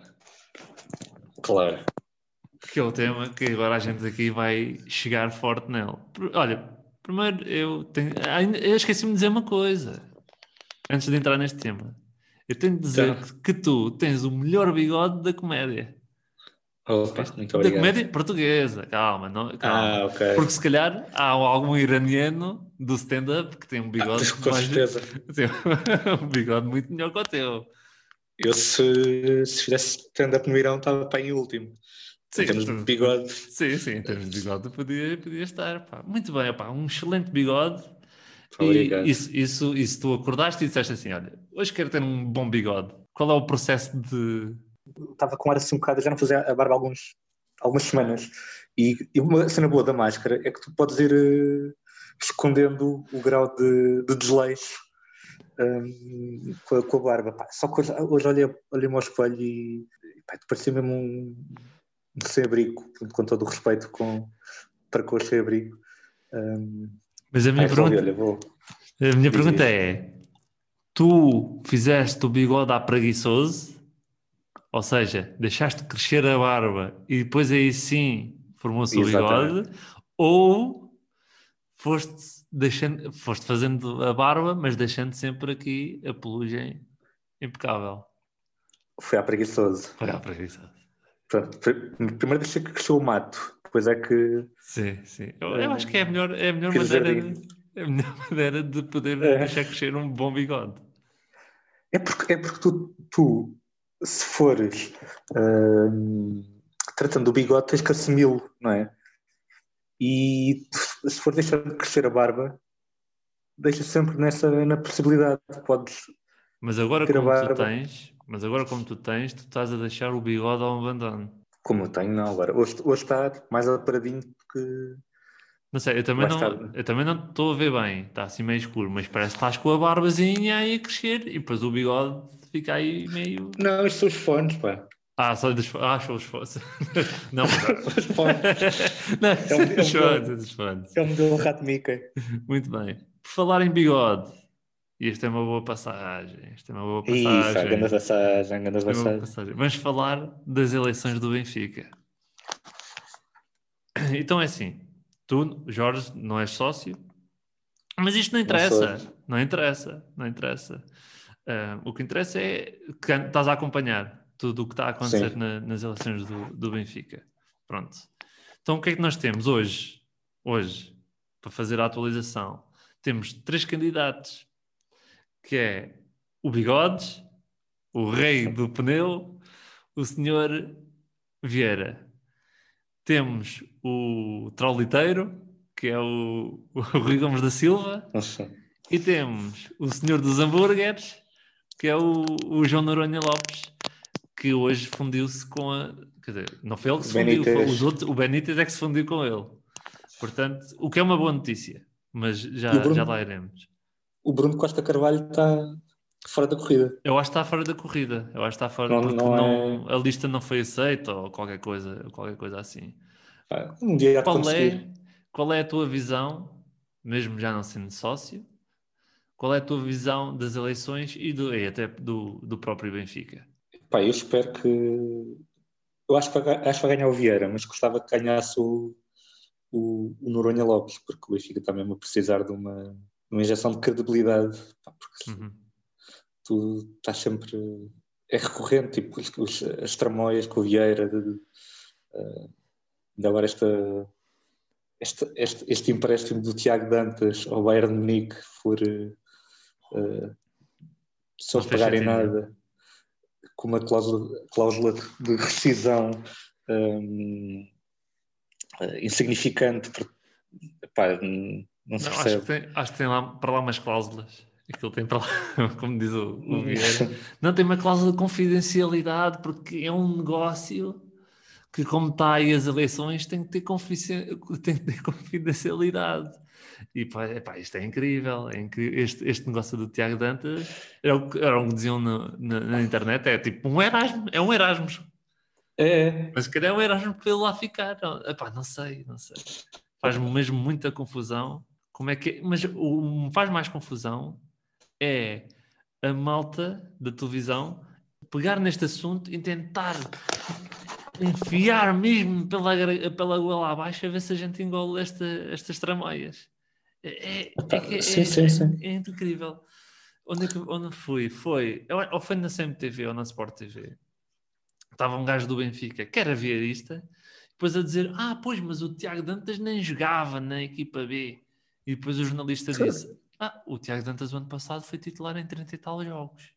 B: Claro.
A: Que é o tema que agora a gente aqui vai chegar forte nele. Olha, primeiro eu tenho. Eu esqueci-me de dizer uma coisa. Antes de entrar neste tema. Eu tenho de dizer então. que, que tu tens o melhor bigode da comédia.
B: Opa, muito
A: da comédia portuguesa, calma, não, calma. Ah, okay. Porque se calhar há algum iraniano do stand-up que tem um bigode.
B: Ah, com mais, certeza.
A: um bigode muito melhor que o teu.
B: Eu, se, se fizesse stand-up no Irão, estava para em último. Sim, em termos de bigode.
A: Sim, sim, em termos de bigode podia, podia estar. Pá. Muito bem, pá, um excelente bigode.
B: Obrigado.
A: E isso, isso, isso tu acordaste e disseste assim: olha, hoje quero ter um bom bigode. Qual é o processo de
B: estava com ar assim um bocado, já não fazia a barba há alguns, algumas semanas. E, e, uma cena boa da máscara é que tu podes ir uh, escondendo o grau de, de desleixo um, com, a, com, a, barba. Pá, só que hoje, hoje olhei, olhei-me ao espelho e pá, parecia mesmo um, um sem-abrigo, com todo o respeito com, para com o sem-abrigo. Um,
A: Mas a minha pergunta, olha, vou, a minha pergunta é: tu fizeste o bigode à preguiçoso ou seja, deixaste crescer a barba e depois aí sim formou-se o bigode, ou foste, deixando, foste fazendo a barba, mas deixando sempre aqui a pelugem impecável.
B: Foi a preguiçoso.
A: Foi a preguiçoso.
B: Pronto, primeiro deixei que cresceu o mato, depois é que.
A: Sim, sim. Eu, eu acho que é a melhor, é a melhor maneira. De, é a melhor maneira de poder é. deixar crescer um bom bigode.
B: É porque, é porque tu, tu se fores uh, tratando do bigode, tens que assumi-lo, não é? E se for deixar de crescer a barba, deixa sempre nessa na possibilidade. Podes.
A: Mas agora como tu tens, mas agora como tu tens, tu estás a deixar o bigode ao abandono.
B: Como eu tenho, não, agora. Hoje, hoje está mais aparadinho que.
A: Não sei, eu também não, eu também não estou a ver bem, está assim meio escuro, mas parece que estás com a barbazinha aí a crescer e depois o bigode fica aí meio.
B: Não, estes são os fones, pá.
A: Ah, só dos ah, são os fones. Não,
B: os fones.
A: Não, é um, é os fones, é fones.
B: É o modelo Rato Mickey.
A: Muito bem. Por falar em bigode, e esta é uma boa passagem. Esta é uma boa passagem. Isso,
B: grande passagem, grande passagem. passagem.
A: Vamos falar das eleições do Benfica. Então é assim, tu, Jorge, não és sócio, mas isto não interessa. Não, não interessa, não interessa. Uh, o que interessa é que estás a acompanhar tudo o que está a acontecer na, nas eleições do, do, Benfica. Pronto. Então o que é que nós temos hoje? Hoje, para fazer a atualização, temos três candidatos, que é o Bigodes, o rei do pneu, o senhor Vieira. Temos o Trolliteiro, que é o, o Rui Gomes da Silva.
B: Nossa.
A: E temos o senhor dos hambúrgueres, que é o, o João Noronha Lopes, que hoje fundiu-se com a. Quer dizer, não foi ele que se fundiu, foi os outros, o Benítez é que se fundiu com ele. Portanto, o que é uma boa notícia, mas já, já lá iremos.
B: O Bruno Costa Carvalho está fora da corrida.
A: Eu acho que está fora da corrida. Eu acho que está fora não, porque não é... a lista não foi aceita ou qualquer coisa, qualquer coisa assim.
B: Ah, um dia
A: qual é, qual é a tua visão, mesmo já não sendo sócio, qual é a tua visão das eleições e, do, e até do, do próprio Benfica?
B: Pá, eu espero que. Eu acho que, acho que vai ganhar o Vieira, mas gostava que ganhasse o, o, o Noronha Lopes, porque o Benfica está mesmo a precisar de uma, uma injeção de credibilidade. Pá, porque uhum. tu estás sempre. É recorrente, tipo, os, as tramóias com o Vieira, de, Uh, ainda agora esta, este, este, este, empréstimo do Tiago Dantas ao Bayern de Munique for uh, só pagarem nada com uma cláusula, cláusula de rescisão um, insignificante. Epá, não se não,
A: percebe. Acho que, tem, acho que tem lá, para lá umas cláusulas. Aquilo tem para lá, como diz o, o Vieira. Não tem uma cláusula de confidencialidade, porque é um negócio que, como está aí as eleições, tem que ter, tem que ter confidencialidade. E pá, epá, isto é incrível, é incrível. Este, este negócio do Tiago Dantas era o, era o que diziam no, na, na, internet: é tipo um Erasmus, é um Erasmus.
B: É.
A: Mas se calhar é um Erasmus para ele lá ficar. Epá, não sei, não sei. Faz-me mesmo muita confusão como é que é? Mas o que me faz mais confusão é a malta da televisão pegar neste assunto e tentar enfiar mesmo pela, pela goela abaixo a ver se a gente engole esta, estas tramóias. É, é, é, sim, sim, sim. é, incrível. Onde, é onde fui? Foi, ou foi na CMTV ou na Sport TV. Estava um gajo do Benfica, que era viarista, depois a dizer: Ah, pois, mas o Tiago Dantas nem jogava na equipa B. E depois o jornalista disse: Ah, o Tiago Dantas, o ano passado, foi titular em 30 e tal jogos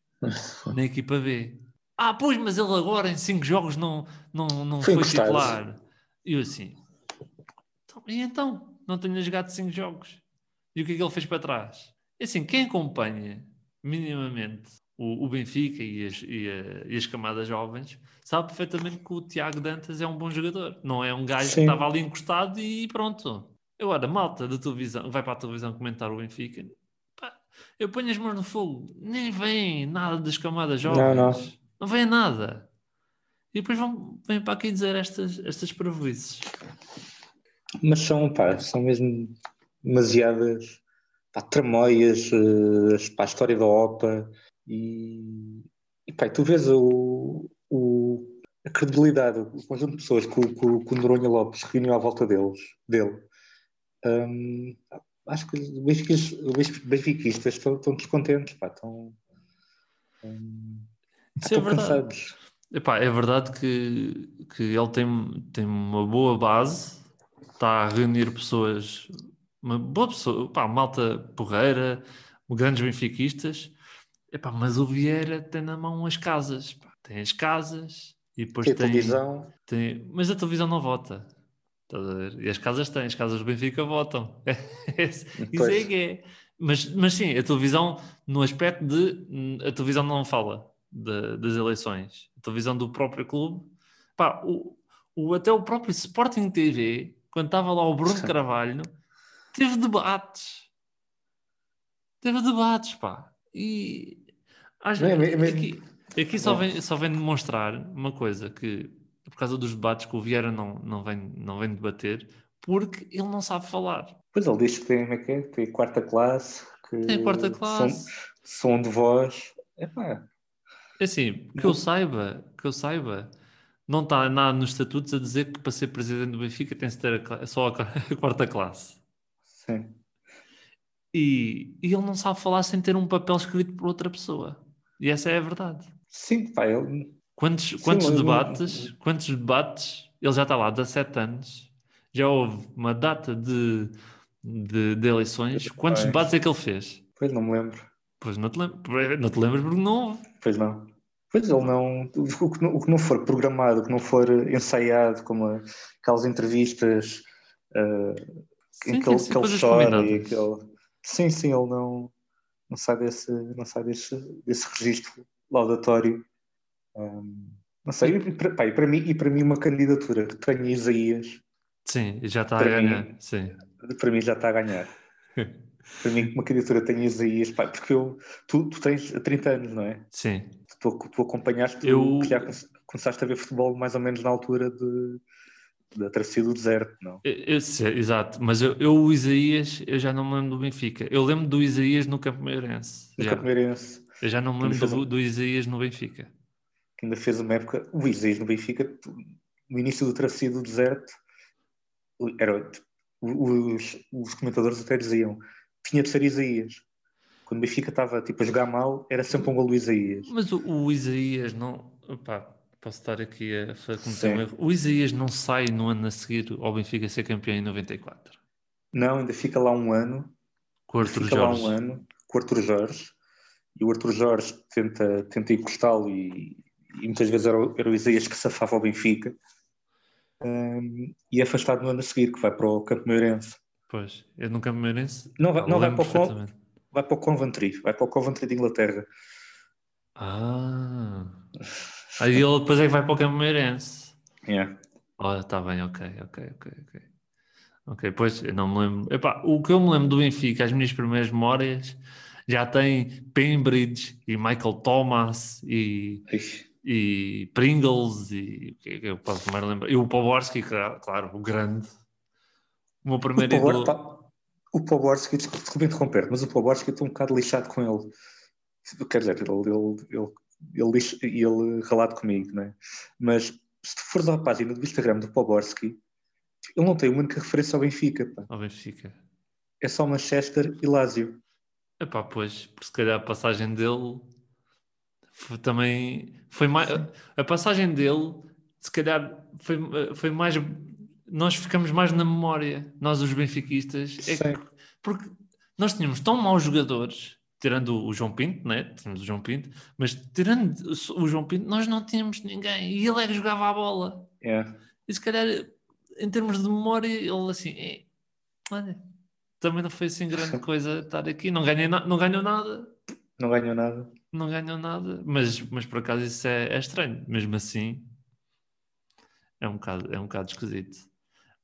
A: na equipa B. Ah, pois, mas ele agora em 5 jogos não, não, não foi, foi titular. E eu assim: então, E então? Não tenho jogado 5 jogos. E o que é que ele fez para trás? E assim, quem acompanha minimamente o, o Benfica e as, e, a, e as, camadas jovens sabe perfeitamente que o Tiago Dantas é um bom jogador. Não é um gajo Sim. que estava ali encostado e pronto. Agora, malta da televisão, vai para a televisão comentar o Benfica, pá, eu ponho as mãos no fogo, nem vem nada das camadas jovens, não, não. não vem nada. E depois vão, vêm para aqui dizer estas, estas prejuízos.
B: Mas são, pá, são mesmo demasiadas pá, tramóias uh, para a história da OPA e, e pá, tu vês o, o, a credibilidade, o conjunto de pessoas que, que, que o Noronha Lopes reuniu à volta deles, dele acho que os benfiquistas estão, estão descontentes, pá, estão, um,
A: estão é cansados. Epá, é verdade que, que ele tem, tem uma boa base, está a reunir pessoas, uma boa pessoa, pá, malta porreira, grandes benfiquistas, epá, mas o Vieira tem na mão as casas, pá, tem as casas e depois tem, tem, televisão. tem. Mas a televisão não vota. E as casas têm, as casas do Benfica votam. Isso é que é. Mas, mas sim, a televisão, no aspecto de. A televisão não fala de, das eleições. A televisão do próprio clube. Pá, o, o, até o próprio Sporting TV, quando estava lá o Bruno Carvalho, teve debates. Teve debates, pá. E. Acho, aqui, aqui só, vem, só vem demonstrar uma coisa que por causa dos debates que o Vieira não, não, vem, não vem debater, porque ele não sabe falar.
B: Pois ele diz que tem, é que é? tem quarta classe, que
A: tem quarta classe,
B: som, som de voz. Epá.
A: É assim, que eu saiba, que eu saiba, não está nada nos estatutos a dizer que para ser presidente do Benfica tem-se ter a, só a, a, quarta classe.
B: Sim.
A: E, e ele não sabe falar sem ter um papel escrito por outra pessoa. E essa é a verdade.
B: Sim, pá, ele
A: Quantos, Sim, quantos debates, não... quantos debates, ele já está lá há 17 anos, já houve uma data de, de, de eleições, quantos debates é que ele fez?
B: Pois não me lembro.
A: Pois não te, lembro, não te lembras porque não houve.
B: Pois não. Pois ele não o, que não, o que não for programado, o que não for ensaiado, como aquelas entrevistas uh, sim, em que, ele, que ele chora e que ele... Sim, sim, ele não, não sai desse, não sai desse, desse registro laudatório um, não sei, e para, pá, e para, mim, e para mim uma candidatura que tenha Isaías.
A: Sim, já está a ganhar. Mim, sim.
B: Para mim já está a ganhar. para mim uma candidatura tenha Isaías, pá, porque eu, tu, tu tens 30 anos, não é?
A: Sim.
B: Tu, tu acompanhaste, eu... já começaste a ver futebol mais ou menos na altura de da travessia do deserto, não?
A: Eu, eu, exato, mas eu, eu, o Isaías, eu já não me lembro do Benfica. Eu lembro do Isaías no Campo Meirense.
B: No Campo Meirense.
A: Eu já não me lembro do, do Isaías no Benfica
B: que ainda fez uma época, o Isaías no Benfica, no início do travessia do deserto, era, os, os comentadores até diziam tinha de ser Isaías. Quando o Benfica estava tipo, a jogar mal, era sempre um gol do Isaías.
A: Mas o, o Isaías não. Opa, Posso estar aqui a cometer um erro. O Isaías não sai no ano a seguir ao Benfica ser campeão em 94.
B: Não, ainda fica lá um ano.
A: Com o Arthur
B: fica
A: Jorge.
B: lá um ano com o Arthur Jorge. E o Arthur Jorge tenta, tenta encostá-lo e, e muitas vezes era, o- era o Isaías que safava ao Benfica. Um, e é afastado no ano a seguir, que vai para o Campo Meirense.
A: Pois, eu no Campo Meirense
B: Não vai-
A: pá,
B: não vai para o. Vai para o Coventry, vai para o Coventry de Inglaterra.
A: Ah. Aí ele depois é que vai para o Campo Meirense.
B: Yeah.
A: Oh, está bem, ok, ok, ok, ok. Ok, pois eu não me lembro. Epá, o que eu me lembro do Benfica, as minhas primeiras memórias, já tem Pembridge e Michael Thomas e,
B: Ixi.
A: E Pringles e o que é que eu posso mais lembrar? E o Poborski, claro, o grande. O meu
B: O
A: primeiro
B: Pobor-
A: ídolo.
B: pá, o Poborski, desculpa interromper, mas o Poborski eu estou um bocado lixado com ele. Quer dizer, ele, ele, ele, ele, lix- ele ralado comigo, não é? Mas se tu fores à página do Instagram do Poborski, ele não tem uma única referência ao Benfica, pá.
A: Ao Benfica.
B: É só Manchester e Lazio.
A: Epá, pois, porque se calhar a passagem dele foi também foi mais a passagem dele se calhar foi, foi mais nós ficamos mais na memória nós os benfiquistas é que- porque nós tínhamos tão maus jogadores tirando o João Pinto, né? Tínhamos o João Pinto, mas tirando o João Pinto, nós não tínhamos ninguém e ele é que jogava a bola.
B: É.
A: E se calhar, em termos de memória, ele assim, é, olha, também não foi assim grande coisa estar aqui, não, ganhei não ganhou nada,
B: Não ganhou nada.
A: não ganhou nada, mas, mas por acaso isso é, é estranho, mesmo assim é um bocado, é um bocado esquisito.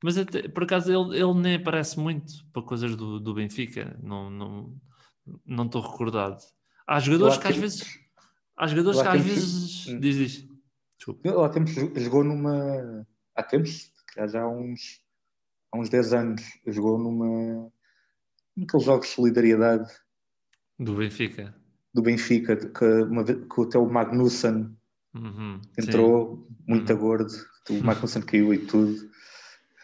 A: Mas até, por acaso ele, ele nem aparece muito para coisas do, do Benfica, não não não estou recordado. Há jogadores
B: Lá
A: que às vezes há jogadores
B: lá
A: que às
B: temos-
A: vezes diz diz. Desculpa.
B: Ele há tempos jogou numa. Há tempos, já há uns, há uns 10 anos, jogou numa. naqueles jogos de solidariedade
A: Do Benfica.
B: Do Benfica, que, uma que até o Magnussen
A: Uhum, sim.
B: entrou muito
A: Uhum.
B: gordo, o Magnussen caiu e tudo.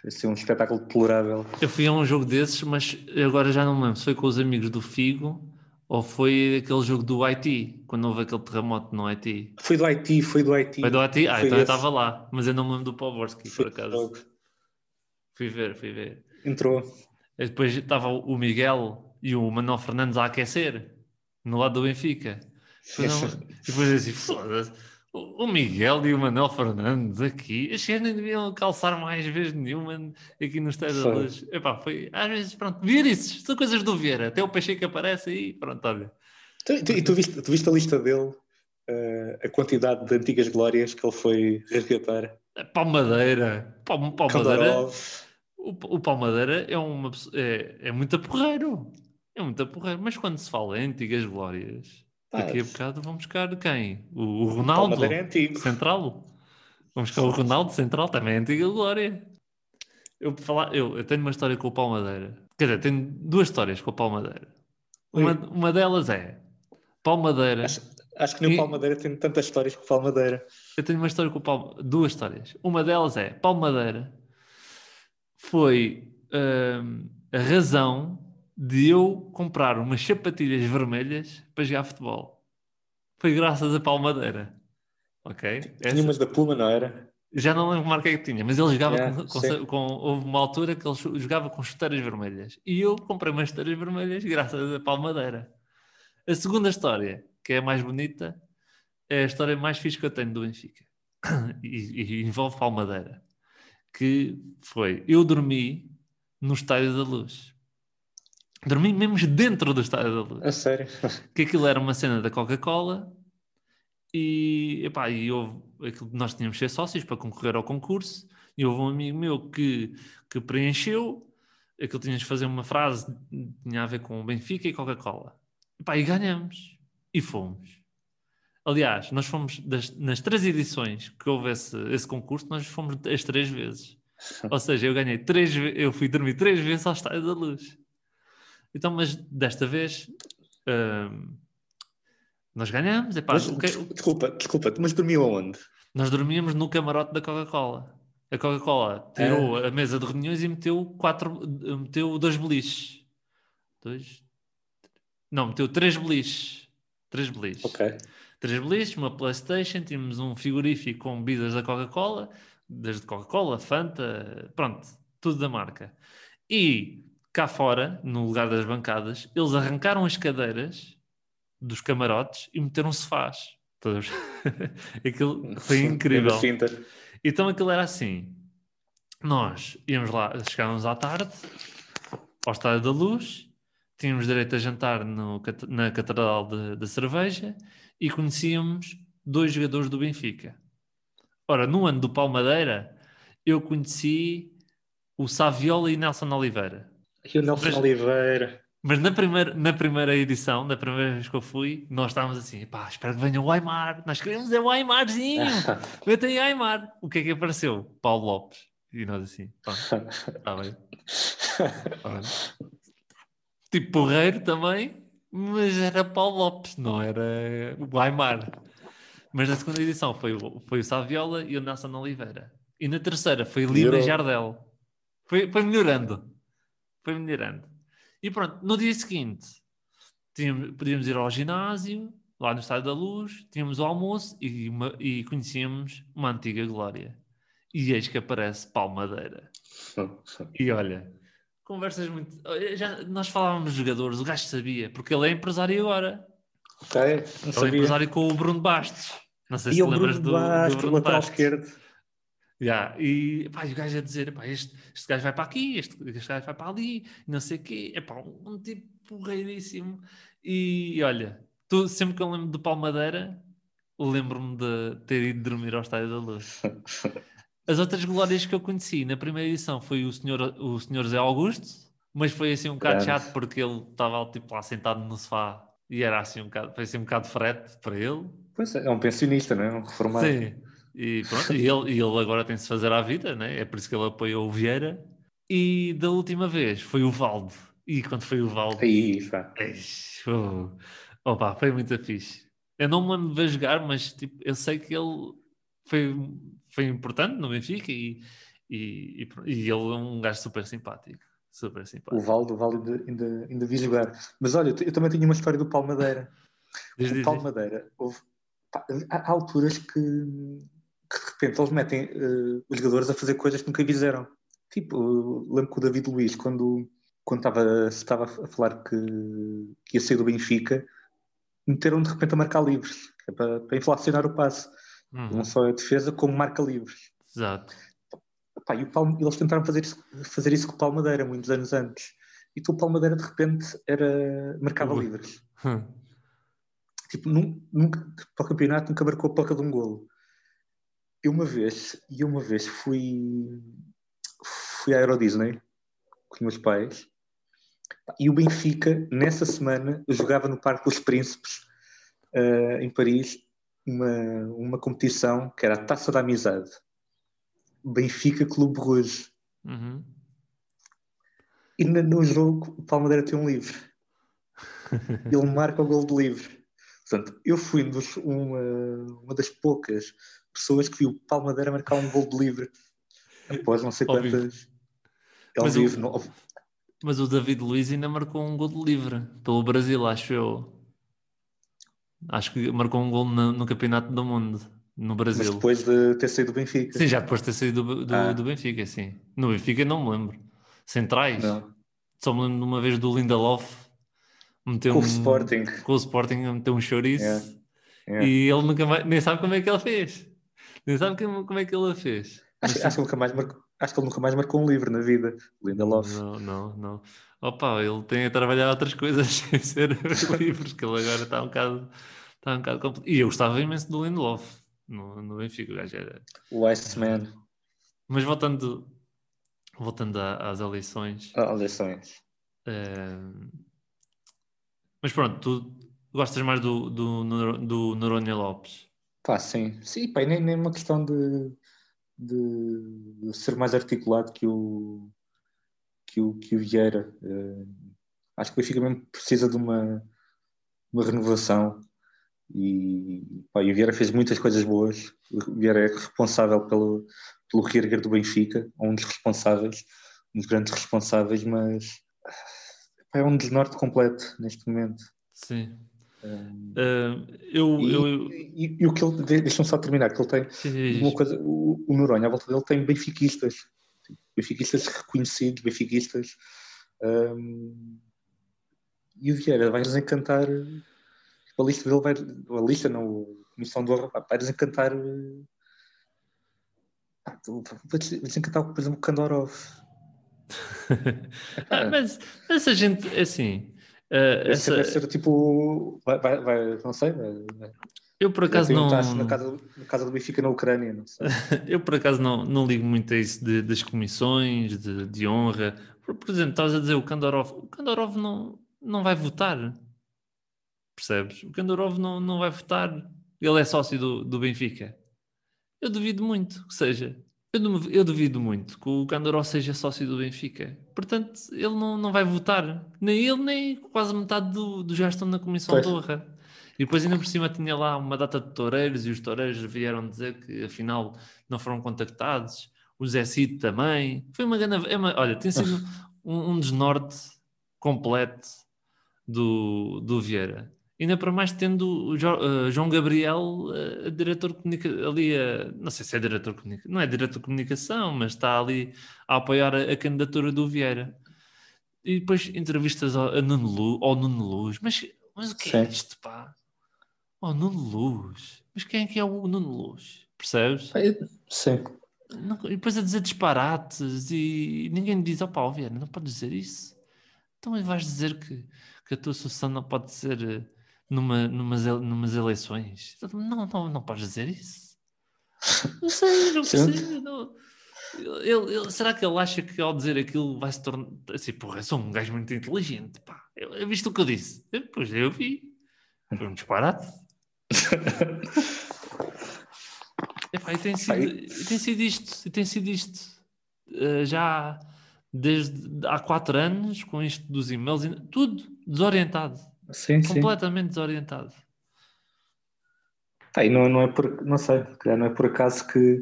B: Foi assim, um espetáculo deplorável.
A: Eu fui a um jogo desses, mas agora já não me lembro se foi com os amigos do Figo ou foi aquele jogo do Haiti, quando houve aquele terremoto no Haiti.
B: Foi do Haiti, foi do Haiti.
A: Foi do Haiti? Ah,
B: Foi
A: então eu
B: esse.
A: estava lá, mas eu não me lembro do Poborski, por acaso.
B: jogo.
A: Fui ver, fui ver.
B: Entrou.
A: E depois estava o Miguel e o Manuel Fernandes a aquecer no lado do Benfica. Depois, não- e depois assim, foda-se, o Miguel e o Manuel Fernandes aqui, estes gajos nem deviam calçar mais vezes nenhuma aqui no Estádio da
B: Foi.
A: Luz. Epá, foi, às vezes, pronto, Vierices, são coisas do Vieira, até o Pacheco aparece aí, pronto, olha.
B: Tu- tu- E tu viste, tu viste a lista dele, eh, a quantidade de antigas glórias que ele foi resgatar?
A: Palmadeira, Pal- Palmadeira, o, o Palmadeira é, uma, é, é muito porreiro, é muito porreiro, mas quando se fala em antigas glórias,
B: Pá,
A: daqui a bocado vamos buscar quem? O, o Ronaldo?
B: Palmadeira é.
A: Central. Vamos buscar o Ronaldo Central, também é antiga glória. Eu, falar, eu, eu tenho uma história com o Palmadeira. Quer dizer, tenho duas histórias com o Palmadeira. Uma, uma delas é Palmadeira.
B: Acho, acho que nem o Palmadeira tem tantas histórias que o Palmadeira.
A: Eu tenho uma história com o Palma, duas histórias. Uma delas é Palmadeira foi hum, a razão de eu comprar umas sapatilhas vermelhas para jogar futebol. Foi graças a Palmadeira. Ok?
B: Tinha
A: Essa-
B: umas da Puma, não era?
A: Já não lembro que marca é que tinha, mas ele jogava
B: Yeah,
A: com, com- com- Houve uma altura que ele jogava com chuteiras vermelhas. E eu comprei umas chuteiras vermelhas graças a Palmadeira. A segunda história, que é a mais bonita, é a história mais fixe que eu tenho do Benfica. E, e envolve Palmadeira. Que foi: eu dormi no Estádio da Luz. Dormi mesmo dentro do Estádio da Luz.
B: A sério.
A: que aquilo era uma cena da Coca-Cola e, epá, e houve, nós tínhamos ser sócios para concorrer ao concurso e houve um amigo meu que, que preencheu. Aquilo tínhamos que fazer uma frase tinha a ver com Benfica e Coca-Cola. Epá, e ganhamos. E fomos. Aliás, nós fomos das- nas três edições que houve esse, esse concurso nós fomos as três vezes. Ou seja, eu ganhei três eu fui dormir três vezes ao Estádio da Luz então, mas desta vez hum, nós ganhamos. Epá,
B: Mas,
A: o que-
B: des- desculpa, desculpa, mas dormiu aonde?
A: nós dormíamos no camarote da Coca-Cola. A Coca-Cola tirou
B: É.
A: a mesa de reuniões e meteu quatro, meteu dois beliches. Dois? Não, meteu três beliches. Três beliches.
B: Ok.
A: três beliches, uma Playstation, tínhamos um frigorífico com bebidas da Coca-Cola, desde Coca-Cola, Fanta, pronto, tudo da marca. E cá fora, no lugar das bancadas, eles arrancaram as cadeiras dos camarotes e meteram sofás. Todos. aquilo foi incrível. Então aquilo era assim. Nós íamos lá, chegávamos à tarde, ao Estádio da Luz, tínhamos direito a jantar no, na Catedral da Cerveja e conhecíamos dois jogadores do Benfica. Ora, no ano do Palmadeira, eu conheci o Saviola e Nelson Oliveira.
B: E o Nelson mas, Oliveira.
A: Mas na primeira, na primeira edição, na primeira vez que eu fui, nós estávamos assim, pá, espero que venha o Aymar, nós queremos é o Aymarzinho, eu tenho Aymar. O que é que apareceu? Paulo Lopes. E nós assim, pá, está bem. tipo porreiro também, mas era Paulo Lopes, não era o Aymar. Mas na segunda edição foi, o, foi o Saviola e o Nelson Oliveira. E na terceira foi Lina Jardel. Foi, foi melhorando. Foi melhorando. E pronto, no dia seguinte tínhamos, podíamos ir ao ginásio, lá no Estádio da Luz, tínhamos o almoço e, uma, e conhecíamos uma antiga glória. E eis que aparece Palmadeira. e olha, conversas muito. Já, nós falávamos de jogadores, o gajo sabia, porque ele é empresário agora.
B: Ok, não ele
A: é empresário com o Bruno Bastos. Não sei e se lembras do, Bastos, do Bruno Bastos. esquerdo. Yeah. E pá, o gajo a dizer: pá, este, este gajo vai para aqui, este, este gajo vai para ali, não sei o quê. É pá, um, um tipo porreiríssimo. E, e olha, tu, sempre que eu lembro de Palmadeira, lembro-me de ter ido dormir ao Estádio da Luz. As outras glórias que eu conheci na primeira edição foi o senhor, o senhor Zé Augusto, mas foi assim um bocado chato porque ele estava tipo, lá sentado no sofá e era assim um bocado, foi assim um bocado frete para ele.
B: Pois é, é um pensionista, não é? Um reformado.
A: Sim. E, pronto, e, ele, e ele agora tem-se fazer à vida, né? é por isso que ele apoiou o Vieira. E da última vez foi o Valdo. E quando foi o Valdo.
B: Aí,
A: oh, opa, foi muito fixe. Eu não me lembro de jogar, mas tipo, eu sei que ele foi, foi importante no Benfica e, e, e, e ele é um gajo super simpático. Super simpático.
B: O Valdo, o Valdo ainda, ainda, ainda vi jogar. Mas olha, eu também tinha uma história do Palmadeira. o Palmadeira, houve, há alturas que que de repente eles metem uh, os jogadores a fazer coisas que nunca fizeram. Tipo, lembro que o David Luiz, quando, quando estava, estava a falar que, que ia sair do Benfica, meteram de repente a marcar livres, é para, para inflacionar o passe. Uhum. Não só a defesa, como marca livres.
A: Exato.
B: Pá, e Palme, eles tentaram fazer isso, fazer isso com o Palmadeira muitos anos antes. E tu, o Palmadeira, de repente, era, marcava uhum. livres. Uhum. Tipo, nunca, para o campeonato nunca marcou a placa de um golo. Eu uma vez, e uma vez fui, fui à Euro Disney com os meus pais e o Benfica, nessa semana, jogava no Parque dos Príncipes, uh, em Paris, uma, uma competição que era a Taça da Amizade. Benfica Clube Rouge. Uhum. E no, no jogo, o Palmadeira tem um livre. Ele marca o gol de livre. Portanto, eu fui um dos, uma, uma das poucas pessoas que viu Palmadeira marcar um gol de livre após não sei quantas.
A: É mas, o, não... mas o David Luiz ainda marcou um gol de livre pelo Brasil, acho eu. Acho que marcou um gol no, no Campeonato do Mundo no Brasil. Mas
B: depois de ter saído do Benfica.
A: Sim, já depois de ter saído do, do, ah. do Benfica, sim. No Benfica não me lembro. Centrais? Não. Só me lembro de uma vez do Lindelof.
B: Meteu com um, o Sporting.
A: Com o Sporting meteu um chouriço. Yeah. Yeah. E ele nunca mais, nem sabe como é que ele fez. Nem sabe como, é que ele a fez.
B: Acho, acho, que nunca mais marcou, acho que ele nunca mais marcou um livro na vida, Lindelof.
A: Não, não, não. Opa, ele tem a trabalhar outras coisas sem ser livros, que ele agora está um bocado, está um bocado complicado. E eu gostava imenso do Lindelof no, no Benfica, o gajo era.
B: O Iceman.
A: Mas voltando, voltando às eleições.
B: Às eleições.
A: É... Mas pronto, tu gostas mais do, do, do Noronha Lopes?
B: Pá, sim. Sim, pá, nem, nem uma questão de, de, ser mais articulado que o, que o, que o Vieira. Uh, acho que o Benfica mesmo precisa de uma, uma renovação e, pá, e o Vieira fez muitas coisas boas. O Vieira é responsável pelo, pelo reerguer do Benfica, um dos responsáveis, um dos grandes responsáveis, mas pá, é um desnorte completo neste momento.
A: Sim. Uh, eu,
B: e,
A: eu...
B: E, e, o que ele. Deixa-me só terminar, que ele tem. Sim, uma coisa, o, o Noronha, à volta dele, tem benfiquistas. Benfiquistas reconhecidos, benfiquistas. Um, e o Vieira vai desencantar. A lista dele vai. A lista, não, a comissão do vai desencantar. Vai desencantar, por exemplo, o Kandorov.
A: ah, mas essa gente, assim. Uh, essa...
B: Deve ser tipo. Vai, vai, vai não sei. Vai,
A: eu por acaso não.
B: Na casa, na casa do Benfica na Ucrânia, não sei.
A: eu por acaso não, não ligo muito a isso de, das comissões, de, de honra. Por, por exemplo, estavas a dizer o Kandorov. O Kandorov não, não vai votar. Percebes? O Kandorov não, não vai votar. Ele é sócio do, do Benfica. Eu duvido muito que seja. Eu, eu duvido muito que o Candoró seja sócio do Benfica. Portanto, ele não, não vai votar. Nem ele, nem quase metade do, do já estão na Comissão pois. de Honra. E depois ainda por cima tinha lá uma data de toureiros e os toureiros vieram dizer que afinal não foram contactados. O Zé Cid também. Foi uma grande... É uma, olha, tem sido um, um desnorte completo do, do Vieira. Ainda para mais tendo o João Gabriel, uh, diretor de comunicação, ali, uh, não sei se é diretor de comunicação, não é diretor de comunicação, mas está ali a apoiar a, a candidatura do Vieira. E depois entrevistas ao, a Nuno Luz, ao Nuno Luz, mas, mas o que Sim. é isto, pá? Oh, Nuno Luz, mas quem é que é o Nuno Luz? Percebes?
B: Sim.
A: Não, e depois a dizer disparates e ninguém diz, ó oh, Vieira, não pode dizer isso. Então vais dizer que, que a tua sucessão não pode ser eh, numa, numas, numas eleições. Não, não, não podes dizer isso. Não sei, não. Não. Ele, ele, será que ele acha que ao dizer aquilo vai se tornar assim, porra, eu sou um gajo muito inteligente, pá. Eu, eu viste o que eu disse? Depois eu vi. Foi um disparate. Epá, e tem sido, e tem sido isto, tem sido isto uh, já desde há quatro anos com isto dos e-mails, tudo desorientado.
B: Sim,
A: completamente sim. desorientado.
B: Tá, e não, não é por, não sei, não é por acaso que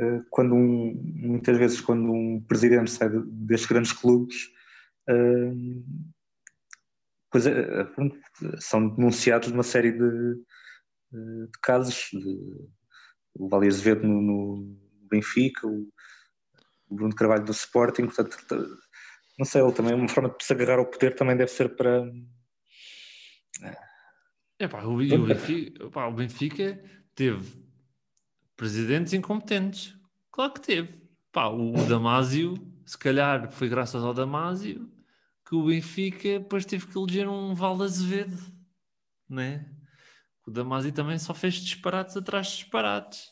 B: uh, quando um, muitas vezes quando um presidente sai destes grandes clubes uh, pois, uh, são denunciados uma série de, de casos de, o Vale Azevedo no, no Benfica, o, o Bruno Carvalho do Sporting, portanto não sei, ele também uma forma de se agarrar ao poder também deve ser para
A: Epá, o, o, Benfica, epá, o Benfica teve presidentes incompetentes. Claro que teve. Pá, o, o Damásio, se calhar foi graças ao Damásio que o Benfica depois teve que eleger um Val Azevedo, né? O Damásio também só fez disparates atrás de disparates.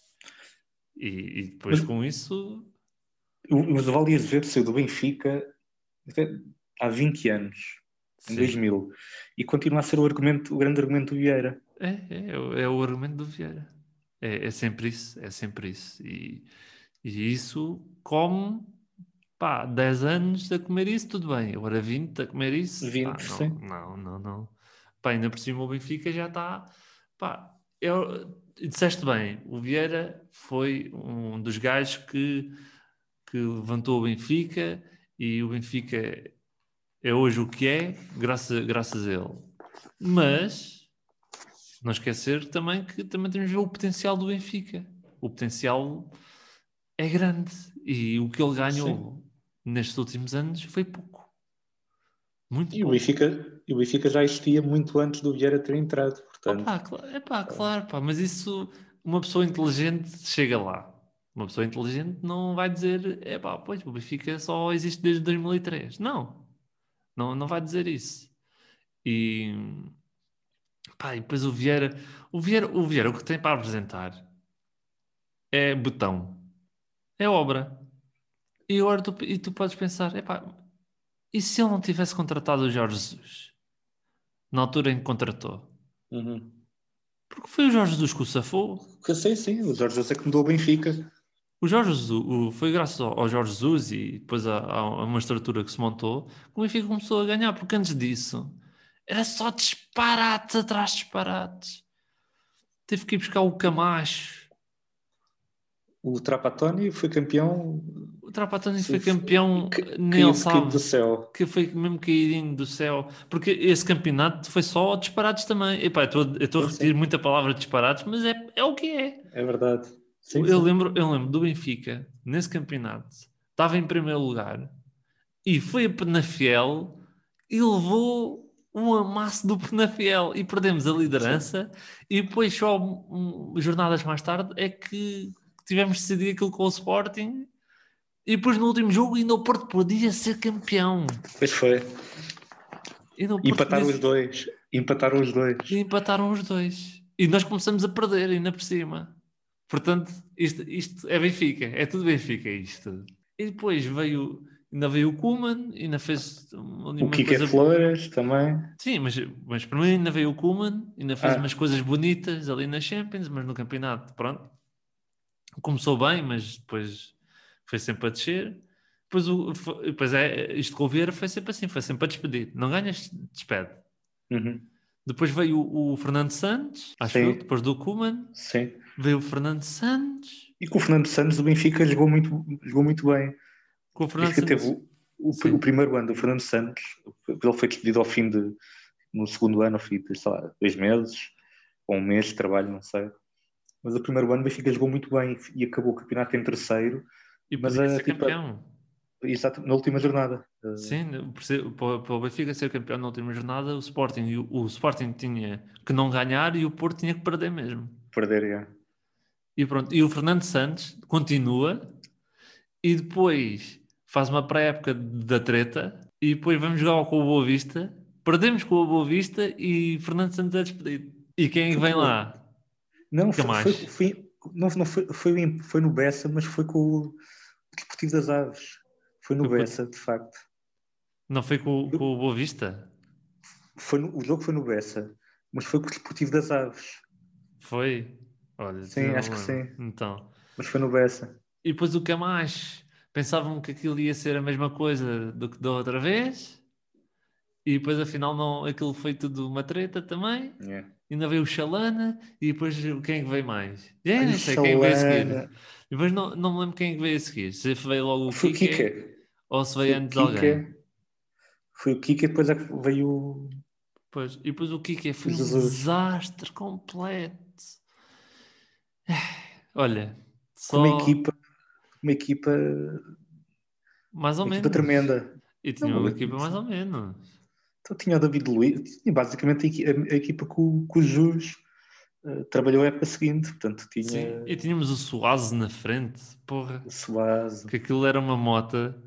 A: E, e depois mas, com isso.
B: Mas o Val Azevedo saiu do Benfica há 20 anos em Sim. 2000, e continua a ser o, argumento, o grande argumento do Vieira.
A: É, é, é o argumento do Vieira. É, é sempre isso, é sempre isso. E, e isso como pá, 10 anos a comer isso, tudo bem. Agora 20 a comer isso,
B: 20,
A: pá, não,
B: sim.
A: não, não, não. Pá, ainda por cima o Benfica já está. Pá, eu, disseste bem, o Vieira foi um dos gajos que, que levantou o Benfica e o Benfica é hoje o que é, graças, graças a ele. Mas não esquecer também que também temos de ver o potencial do Benfica. O potencial é grande e o que ele ganhou Sim. nestes últimos anos foi pouco. Muito
B: e
A: pouco.
B: O Benfica, e o Benfica já existia muito antes do Vieira ter entrado. Portanto...
A: Opa, é pá, claro, pá, mas isso uma pessoa inteligente chega lá. Uma pessoa inteligente não vai dizer, é pá, pois o Benfica só existe desde 2003. Não, não, não vai dizer isso. E, pá, e depois o Vieira, o Vieira, o Vieira, o que tem para apresentar é botão, é obra. E agora tu, e tu podes pensar, epá, e se ele não tivesse contratado o Jorge Jesus? Na altura em que contratou?
B: Uhum.
A: Porque foi o Jorge Jesus que o safou.
B: Sim, sim, o Jorge Jesus é que mudou o Benfica.
A: O Jorge Jesus, o, foi graças ao, Jorge Jesus e depois a, a, uma estrutura que se montou que o Benfica começou a ganhar, porque antes disso era só disparates atrás de disparates. Teve que ir buscar o Camacho.
B: O Trapatoni foi campeão.
A: O Trapatoni foi campeão,
B: que-
A: nem ele sabe.
B: do céu.
A: Que foi mesmo caidinho do céu. Porque esse campeonato foi só disparados também. Epá, eu estou a repetir muita palavra disparados, mas é, é o que é.
B: É verdade. Sim,
A: eu,
B: sim.
A: lembro, eu lembro do Benfica, nesse campeonato, estava em primeiro lugar e foi a Penafiel e levou um amasso do Penafiel e perdemos a liderança e depois só um, jornadas mais tarde é que tivemos de decidir aquilo com o Sporting e depois no último jogo ainda o Porto podia ser campeão.
B: Pois foi.
A: Porto
B: Empataram
A: podia
B: os dois. Empataram os dois.
A: E empataram os dois. E nós começamos a perder ainda por cima. Portanto, isto, isto é Benfica. É tudo Benfica isto. E depois veio, ainda veio o Kuman, ainda fez
B: O Kike
A: coisa...
B: Flores também.
A: Sim, mas, mas para mim ainda veio o Kuman, ainda fez
B: Ah.
A: umas coisas bonitas ali na Champions, mas no campeonato, pronto. Começou bem, mas depois foi sempre a descer. Depois, o, foi- depois é, isto com o Vieira foi sempre assim, foi sempre a despedir. Não ganhas, despede.
B: Uhum.
A: Depois veio o, o Fernando Santos, acho
B: Sim.
A: eu, depois do Kuman.
B: Sim.
A: Veio o Fernando Santos.
B: E com o Fernando Santos, o Benfica jogou muito, jogou muito bem.
A: Com o Fernando
B: Benfica
A: Santos.
B: teve o, o, o primeiro ano do Fernando Santos, ele foi despedido ao fim de. No segundo ano, ao fim de, sei lá, dois meses, ou um mês de trabalho, não sei. Mas o primeiro ano o Benfica jogou muito bem e acabou o campeonato em terceiro,
A: E
B: mas
A: podia
B: é
A: ser
B: tipo-
A: campeão.
B: exato, na última jornada.
A: Sim, para o Benfica ser campeão na última jornada, o Sporting, o, o Sporting tinha que não ganhar e o Porto tinha que perder mesmo.
B: Perder, é.
A: E pronto, e o Fernando Santos continua e depois faz uma pré-época da treta e depois vamos jogar com o Boa Vista, perdemos com o Boa Vista e Fernando Santos é despedido. E quem é que vem lá?
B: Não, foi,
A: mais?
B: foi, foi- não, não foi, foi, foi no Bessa, mas foi com o Desportivo das Aves. Foi no
A: Foi com-
B: Bessa, de facto.
A: Não foi com, com o Boa Vista?
B: Foi no- o jogo foi no Bessa, mas foi com o Desportivo das Aves.
A: Foi? Olha,
B: Sim,
A: não
B: acho que sim.
A: Então.
B: Mas foi no Bessa.
A: E depois o Camacho. Pensavam que aquilo ia ser a mesma coisa do que da outra vez. E depois afinal não, aquilo foi tudo uma treta também.
B: É.
A: Ainda veio o Chalana e depois quem é que veio mais? Já nem sei quem veio a seguir. Depois não, não me lembro quem é que veio a seguir. Se veio logo o
B: Foi o
A: Kike,
B: Kike.
A: ou se
B: Foi
A: veio
B: o
A: antes alguém.
B: Kike. Foi o Kike, depois é que veio o.
A: Pois, e depois o Kike foi um desastre completo. Olha, só
B: Uma equipa. Uma equipa.
A: mais ou
B: Uma
A: menos.
B: equipa tremenda.
A: E tinha
B: Não,
A: uma equipa mais ou menos.
B: Então tinha o David Luiz, tinha basicamente a, equi- a- a equipa que o, o Jus eh, trabalhou a época seguinte, portanto tinha
A: Sim, e tínhamos o Suaze na frente, porra,
B: o
A: que aquilo era uma mota.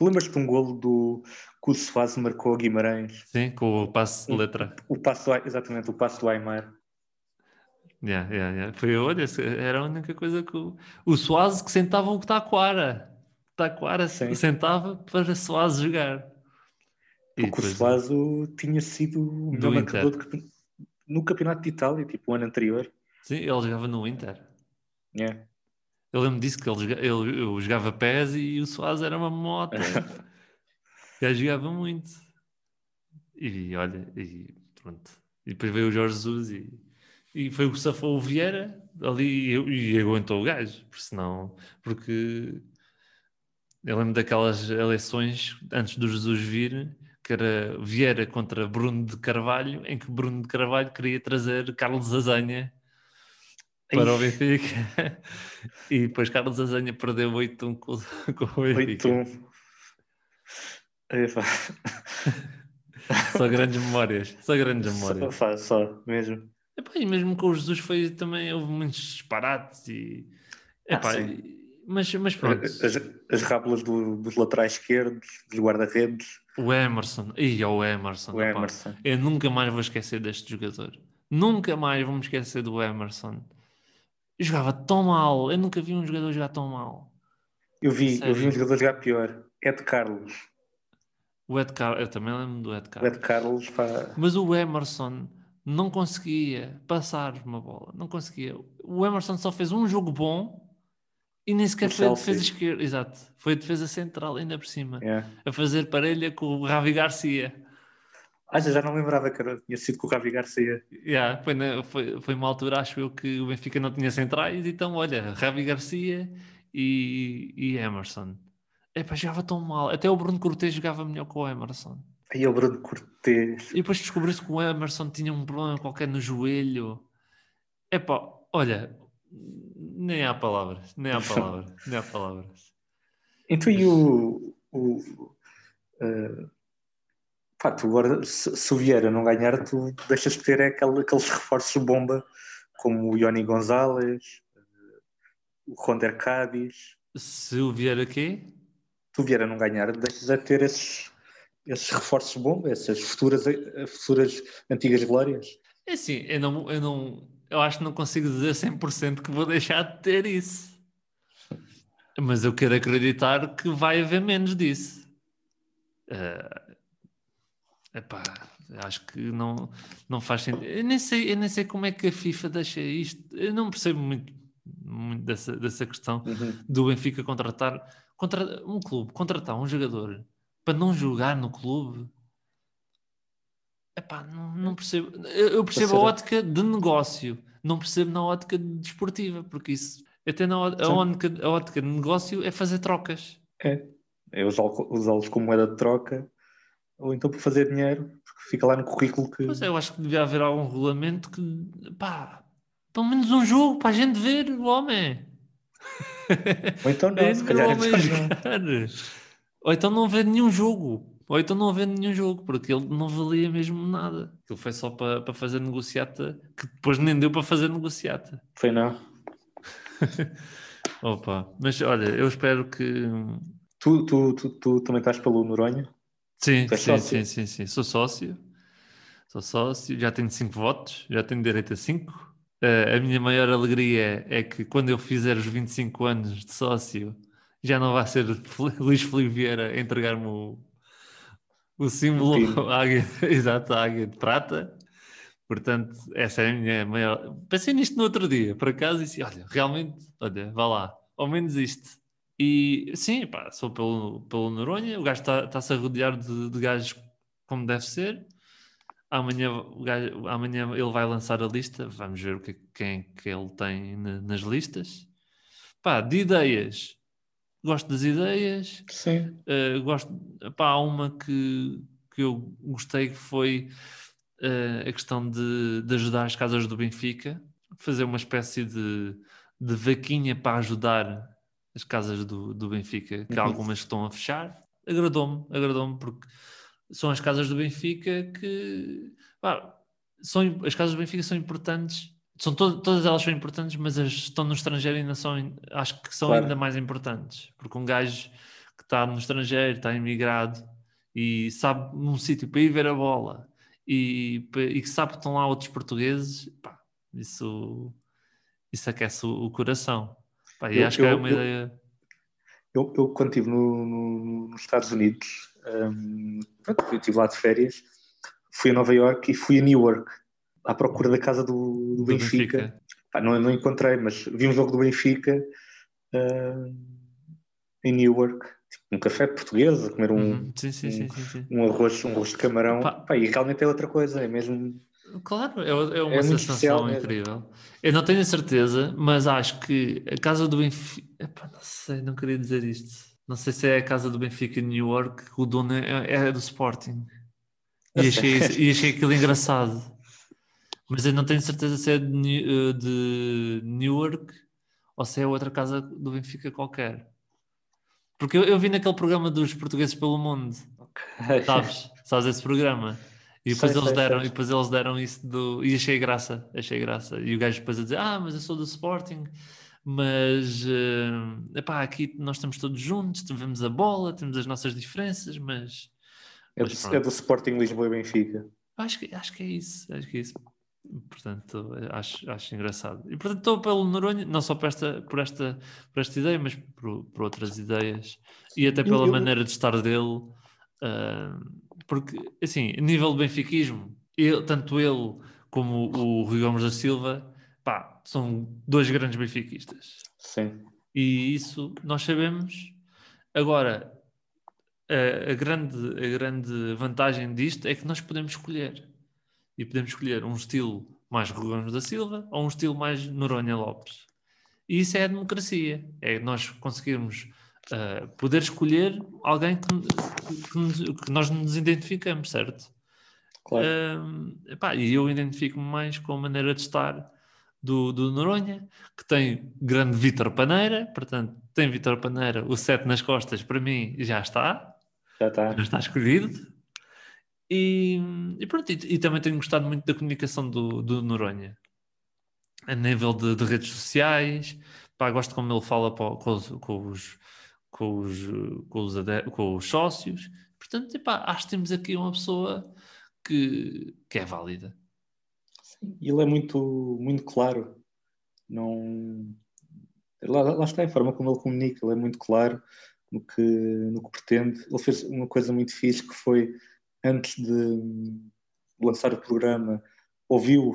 B: Lembras-te de um golo do que o Soares marcou a Guimarães?
A: Sim, com o passe de letra.
B: O passo, do Ai- exatamente, o passo do Aymar.
A: Yeah, yeah, yeah. Foi, olha, era a única coisa que o, o Suaze que sentava o Taquara. Taquara
B: Sim.
A: sentava para Suaze jogar.
B: Porque o
A: depois-
B: Soares o- tinha sido o melhor marcador no Campeonato de Itália, tipo o ano anterior.
A: Sim, ele jogava no Inter.
B: É.
A: Eu lembro disso que ele, ele, eu jogava pés e o Suaze era uma moto. Já jogava muito. E olha, e pronto. E depois veio o Jorge Jesus e, e foi o que safou o Vieira ali e, e aguentou o gajo. Porque senão, porque eu lembro daquelas eleições antes do Jesus vir, que era Vieira contra Bruno de Carvalho, em que Bruno de Carvalho queria trazer Carlos Azanha para o Benfica. E depois Carlos Azanha perdeu 8-1 com, com o Benfica.
B: 8-1. É, pá.
A: Só grandes memórias. Só grandes memórias.
B: Só, só, mesmo.
A: Epá, e mesmo com o Jesus foi também, houve muitos disparates e... Epá,
B: Ah, sim.
A: e- mas, mas pronto,
B: As, as rábulas do- dos laterais esquerdos, dos guarda-redes,
A: o Emerson, e o Emerson,
B: o
A: epá,
B: Emerson.
A: eu nunca mais vou esquecer deste jogador. Nunca mais vou me esquecer do Emerson. Jogava tão mal, eu nunca vi um jogador jogar tão mal.
B: Eu vi, eu vi
A: Sério?
B: um jogador jogar pior. Ed Carlos.
A: O Ed Carlos, eu também lembro do Ed
B: O
A: Carlos.
B: Ed Carlos, pá,
A: Mas o Emerson não conseguia passar uma bola, não conseguia. O Emerson só fez um jogo bom e nem sequer
B: O
A: foi a defesa esquerda, exato, foi a defesa central ainda por cima,
B: é.
A: a fazer parelha com o Ravi Garcia.
B: Ah, já não lembrava que era, tinha sido com o Ravi Garcia.
A: Yeah, foi, na- foi, foi uma altura, acho eu, que o Benfica não tinha centrais, então olha, Ravi Garcia e, e Emerson. Epá, jogava tão mal. Até o Bruno Cortês jogava melhor que o Emerson.
B: Aí o Bruno Cortês.
A: E depois descobriu-se que o Emerson tinha um problema qualquer no joelho. Epá, olha, nem há palavras, nem há palavras, nem há palavras.
B: Então e o. o uh, pá, tu agora, se, se, o Vieira não ganhar, tu deixas de ter aquele, aqueles reforços bomba como o Ioni Gonzalez, o Ronder Cádiz.
A: Se o Vieira quê?
B: Se o Vieira não ganhar, deixas de ter esses, esses reforços bomba, essas futuras, futuras antigas glórias.
A: É assim, eu não, eu não, eu acho que não consigo dizer 100% que vou deixar de ter isso. Mas eu quero acreditar que vai haver menos disso. Uh, epá, acho que não, não faz sentido. Eu nem, sei, eu nem sei como é que a FIFA deixa isto. Eu não percebo muito, muito dessa, dessa questão uhum. do Benfica contratar contra, um clube, contratar um jogador para não jogar no clube. Epá, não, não percebo. Eu percebo a ótica de negócio, não percebo na ótica desportiva, porque isso até na a ótica, a ótica de negócio é fazer trocas.
B: É, é usá-los como moeda de troca ou então para fazer dinheiro, porque fica lá no currículo que.
A: Mas eu acho que devia haver algum regulamento que, pá, pelo menos um jogo para a gente ver o homem.
B: Ou então não, se calhar
A: não. Ou então não ver nenhum jogo. Ou então não havendo nenhum jogo, porque ele não valia mesmo nada. Aquilo foi só para, para fazer negociata, que depois nem deu para fazer negociata.
B: Foi não.
A: Opa, mas olha, eu espero que.
B: Tu, tu, tu, tu também estás pelo Noronha?
A: Sim, sim, sim, sim, sim. Sou sócio. Sou sócio, já tenho 5 votos, já tenho direito a 5. Uh, eh, a minha maior alegria é que quando eu fizer os 25 anos de sócio, já não vai ser Luís Felipe Vieira entregar-me o, o símbolo, a águia, exato, a águia de prata. Portanto, essa é a minha maior. Pensei nisto no outro dia, por acaso, e disse: olha, realmente, olha, vá lá, ao menos isto. E sim, pá, sou pelo, pelo Noronha, o gajo está-se tá a rodear de, de gajos como deve ser. Amanhã, gajo, amanhã ele vai lançar a lista, vamos ver o que, quem que ele tem na, nas listas. Pá, de ideias, gosto das ideias.
B: Sim.
A: Uh, gosto, pá, há uma que, que eu gostei que foi uh, a questão de, de ajudar as casas do Benfica, fazer uma espécie de, de vaquinha para ajudar as casas do, do Benfica, que uhum. algumas estão a fechar. Agradou-me, agradou-me porque são as casas do Benfica que pá, são, as casas do Benfica são importantes são to todas elas são importantes, mas as que estão no estrangeiro ainda são, acho que são claro. ainda mais importantes, porque um gajo que está no estrangeiro, está imigrado e sabe num sítio para ir ver a bola e, e que sabe que estão lá outros portugueses, pá, isso, isso aquece o, o coração. Pá, e eu, acho que é uma
B: eu,
A: ideia.
B: Eu, eu, quando estive no, no, nos Estados Unidos, um, eu estive lá de férias, fui a Nova York e fui a Newark à procura da casa do, do Benfica. Benfica. Pá, não, não encontrei, mas vi um jogo do Benfica uh, em Newark, tipo, um café português, a comer um,
A: uhum. sim, sim, sim,
B: um, arroz, um arroz de camarão. Pá, e realmente é outra coisa, é mesmo.
A: Claro, é, é uma é sensação incrível. Eu não tenho certeza, mas acho que a casa do Benfica. Epá, não sei, não queria dizer isto. Não sei se é a casa do Benfica em New York, o dono é, é do Sporting. E achei, e achei aquilo engraçado. Mas eu não tenho certeza se é de, eh, de Newark ou se é outra casa do Benfica qualquer. Porque eu, eu vi naquele programa dos portugueses pelo mundo. Okay. Sabes? Sabes esse programa? E depois, sei, eles sei, deram, sei. e depois eles deram isso do. E achei graça, achei graça. E o gajo depois a dizer: Ah, mas eu sou do Sporting, mas uh, epá, aqui nós estamos todos juntos, vemos a bola, temos as nossas diferenças, mas.
B: É, mas do, é do Sporting Lisboa e Benfica.
A: Acho que, acho que é isso, acho que é isso. Portanto, acho, acho engraçado. E portanto estou pelo Noronha, não só por esta, por esta, por esta ideia, mas por, por outras ideias e até pela eu, maneira de estar dele. Uh, porque, assim, nível de benfiquismo, ele, tanto ele como o Rui Gomes da Silva, pá, são dois grandes benfiquistas.
B: Sim.
A: E isso nós sabemos. Agora, a, a, grande, a grande vantagem disto é que nós podemos escolher e podemos escolher um estilo mais Rogões da Silva ou um estilo mais Noronha Lopes. E isso é a democracia. É nós conseguirmos uh, poder escolher alguém que, que, que, nós nos identificamos, certo? Claro. Uh, epá, e eu identifico-me mais com a maneira de estar do, do Noronha, que tem grande Vítor Paneira, portanto, tem Vítor Paneira, o 7 nas costas, para mim já está.
B: Já está.
A: Já está escolhido. E, e pronto, e, e, também tenho gostado muito da comunicação do, do Noronha. A nível de, de redes sociais, pá, gosto como ele fala com, os, com, os, com, os, com, os, com os sócios. Portanto, epá, acho que temos aqui uma pessoa que, que é válida.
B: Sim, ele é muito, muito claro. Não... Lá, lá está a forma como ele comunica, ele é muito claro no que, no que pretende. Ele fez uma coisa muito fixe que foi antes de lançar o programa, ouviu,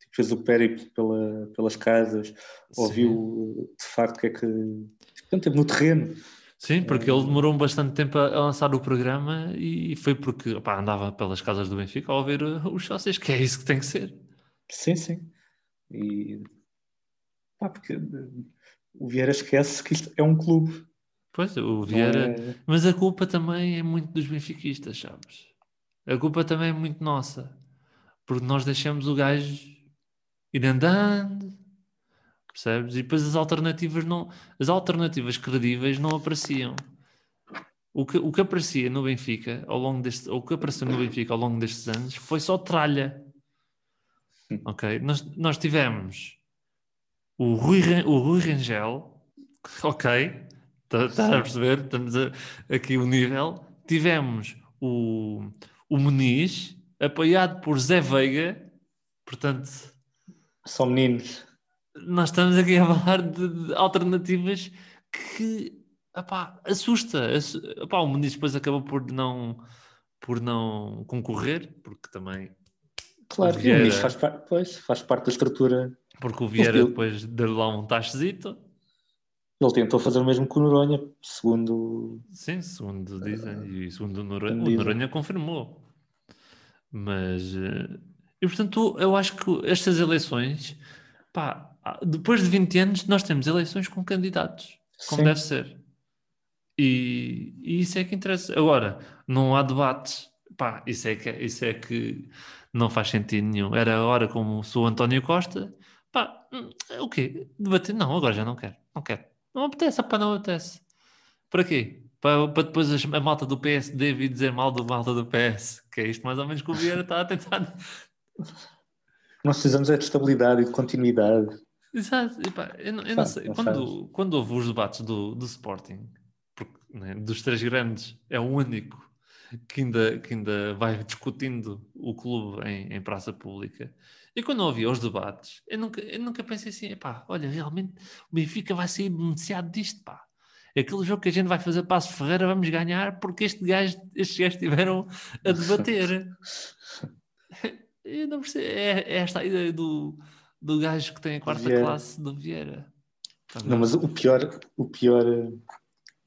B: tipo, fez o périplo pela, pelas casas, ouviu de facto o que é que. Portanto, teve no terreno.
A: Sim, porque ele demorou bastante tempo a lançar o programa e foi porque andava pelas casas do Benfica a ouvir os sócios, que é isso que tem que ser.
B: Sim, sim. E pá, porque o Vieira esquece que isto é um clube.
A: Pois, o Vieira. É... Mas a culpa também é muito dos benfiquistas, sabes? A culpa também é muito nossa. Porque nós deixamos o gajo ir andando, percebes? E depois as alternativas não. As alternativas credíveis não apareciam. O que, o que aparecia no Benfica ao longo deste. O que apareceu no Benfica ao longo destes anos foi só tralha. Ok? Nós, nós tivemos o Rui, o Rui Rangel, ok, Está, está a perceber? Estamos a, aqui o nível. Tivemos o, o Muniz, apoiado por Zé Veiga, portanto.
B: São meninos.
A: Nós estamos aqui a falar de, de alternativas que epá, assusta. Epá, o Muniz depois acabou por não, por não concorrer, porque também.
B: Claro, o Vieira, o Muniz faz, pois, faz parte da estrutura.
A: Porque o Vieira depois deu lá um tachezito
B: ele tentou fazer o mesmo com o Noronha, segundo.
A: Sim, segundo dizem, e segundo o Noronha, o Noronha confirmou. Mas. Eh, e portanto, eu acho que estas eleições, pá, depois de 20 anos, nós temos eleições com candidatos, como Sim. deve ser. E, e, isso é que interessa. Agora, não há debates, pá, isso é que, isso é que não faz sentido nenhum. Era a hora como sou António Costa, pá, hum, o quê? Debater? Não, agora já não quero, não quero. Não apetece, pá, não apetece. Para quê? Para, para depois a, malta do PSD vir dizer mal do malta do PS, que é isto mais ou menos que o Vieira está a tentar.
B: Nós precisamos é de estabilidade e de continuidade.
A: Exato, e pá, eu, não, eu não sei. Não quando, quando houve os debates do, do Sporting, porque, né, dos três grandes, é o único que ainda, que ainda vai discutindo o clube em, em praça pública. E quando ouvi os debates, eu nunca, eu nunca pensei assim, pá, olha, realmente o Benfica vai sair beneficiado disto, pá. Aquele jogo que a gente vai fazer Passo Ferreira, vamos ganhar porque este gajo, estes gajos estiveram a debater. eu não percebo, é, é, esta a ideia do, do gajo que tem a quarta Vieira. classe do Vieira.
B: Não, mas o pior, o pior, eu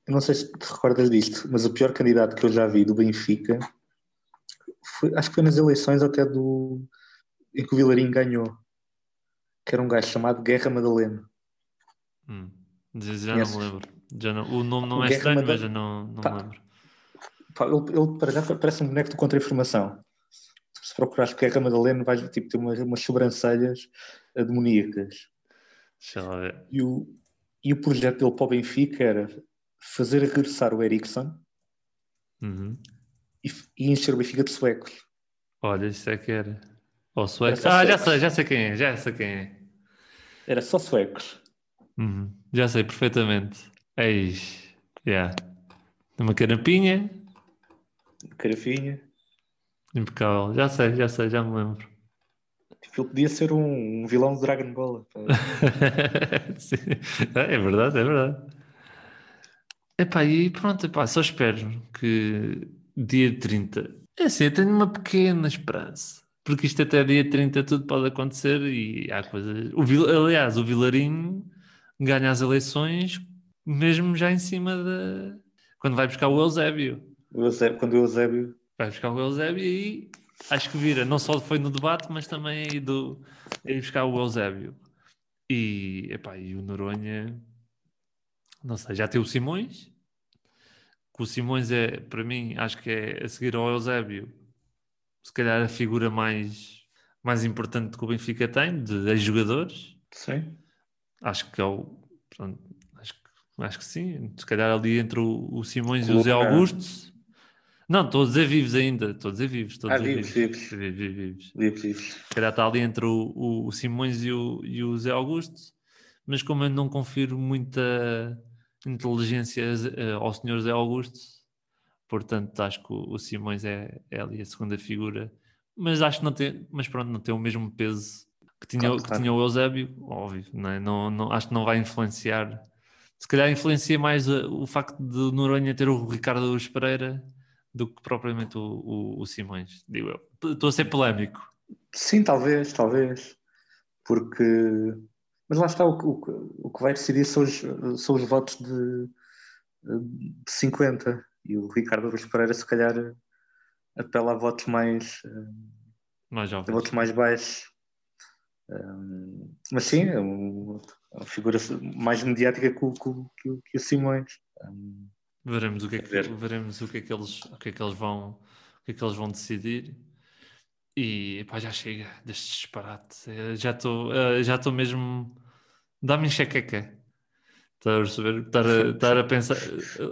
B: não sei se te recordas disto, mas o pior candidato que eu já vi do Benfica, foi, acho que foi nas eleições até do, em que o Vilarinho ganhou, que era um gajo chamado Guerra Madalena.
A: Hum. Já não me lembro. Já não, o nome não o é Guerra estranho, mas já não, não pá, me lembro.
B: Pá, ele, ele, para já parece um boneco de contra-informação. Se procurares Guerra Madalena, vais tipo, ter umas, umas sobrancelhas demoníacas.
A: Deixa lá ver.
B: E o, e o projeto dele para o Benfica era fazer regressar o Ericsson
A: uhum.
B: e, e encher o Benfica de suecos.
A: Olha, isso é que era. Ou suecos. Ah, já sei, já sei quem é, já sei quem é.
B: Era só suecos.
A: Uhum, já sei perfeitamente. Eis, yeah. Uma carapinha.
B: Carafinha.
A: Impecável. Já sei, já sei, já me lembro.
B: Tipo, ele podia ser um, um vilão de Dragon Ball.
A: é verdade, é verdade. Epá, e pronto, epá, só espero que dia 30. É assim, eu tenho uma pequena esperança porque isto até dia 30 tudo pode acontecer e há coisas. O, aliás, o Vilarinho ganha as eleições mesmo já em cima da. Quando vai buscar o Eusébio.
B: O Eusébio quando o Eusébio.
A: Vai buscar o Eusébio e acho que vira. Não só foi no debate, mas também aí do. ir buscar o Eusébio. E, epá, e o Noronha, não sei, já tem o Simões, que o Simões é, para mim, acho que é a seguir ao Eusébio, se calhar a figura mais, mais importante que o Benfica tem, de ex-jogadores.
B: Sim.
A: Acho que é o. Pronto, acho, que, acho que sim. Se calhar ali entre o, o Simões e o Zé Augusto. Não, estou a dizer vivos ainda. Estou a dizer vivos. Estou a
B: Ah,
A: dizer
B: vivos, vivos.
A: Vivos, vivos, vivos.
B: Vivos, vivos.
A: Se calhar está ali entre o, o, o Simões e o, e o Zé Augusto. Mas como eu não confiro muita inteligência eh, ao senhor Zé Augusto, portanto acho que o, o Simões é, é ali a segunda figura. Mas acho que não tem, mas pronto, não tem o mesmo peso que tinha,
B: Claro,
A: que
B: claro.
A: tinha o Eusébio, óbvio, não, é? não, não- acho que não vai influenciar. Se calhar influencia mais uh, o facto de Noronha ter o Ricardo Luz Pereira do que propriamente o, o, o Simões, digo eu. Estou a ser polémico.
B: Sim, talvez, talvez. Porque. Mas lá está, o, que- o, o que vai decidir são os, são os votos de, de 50. E o Ricardo Luís Pereira, se calhar, apela a votos mais,
A: Mais
B: a
A: jovens.
B: votos mais baixos. Um, mas sim, é é uma figura mais mediática que o, que que o- que o Simões. Um,
A: Veremos o que é que,
B: Ver.
A: veremos o que, é que eles, o que é que eles vão o que é que eles vão decidir. E pá, já chega deste disparate. Eh, Já estou eh, já estou mesmo. Dá-me enxaqueca. Estás a perceber? Estar a, estar a pensar.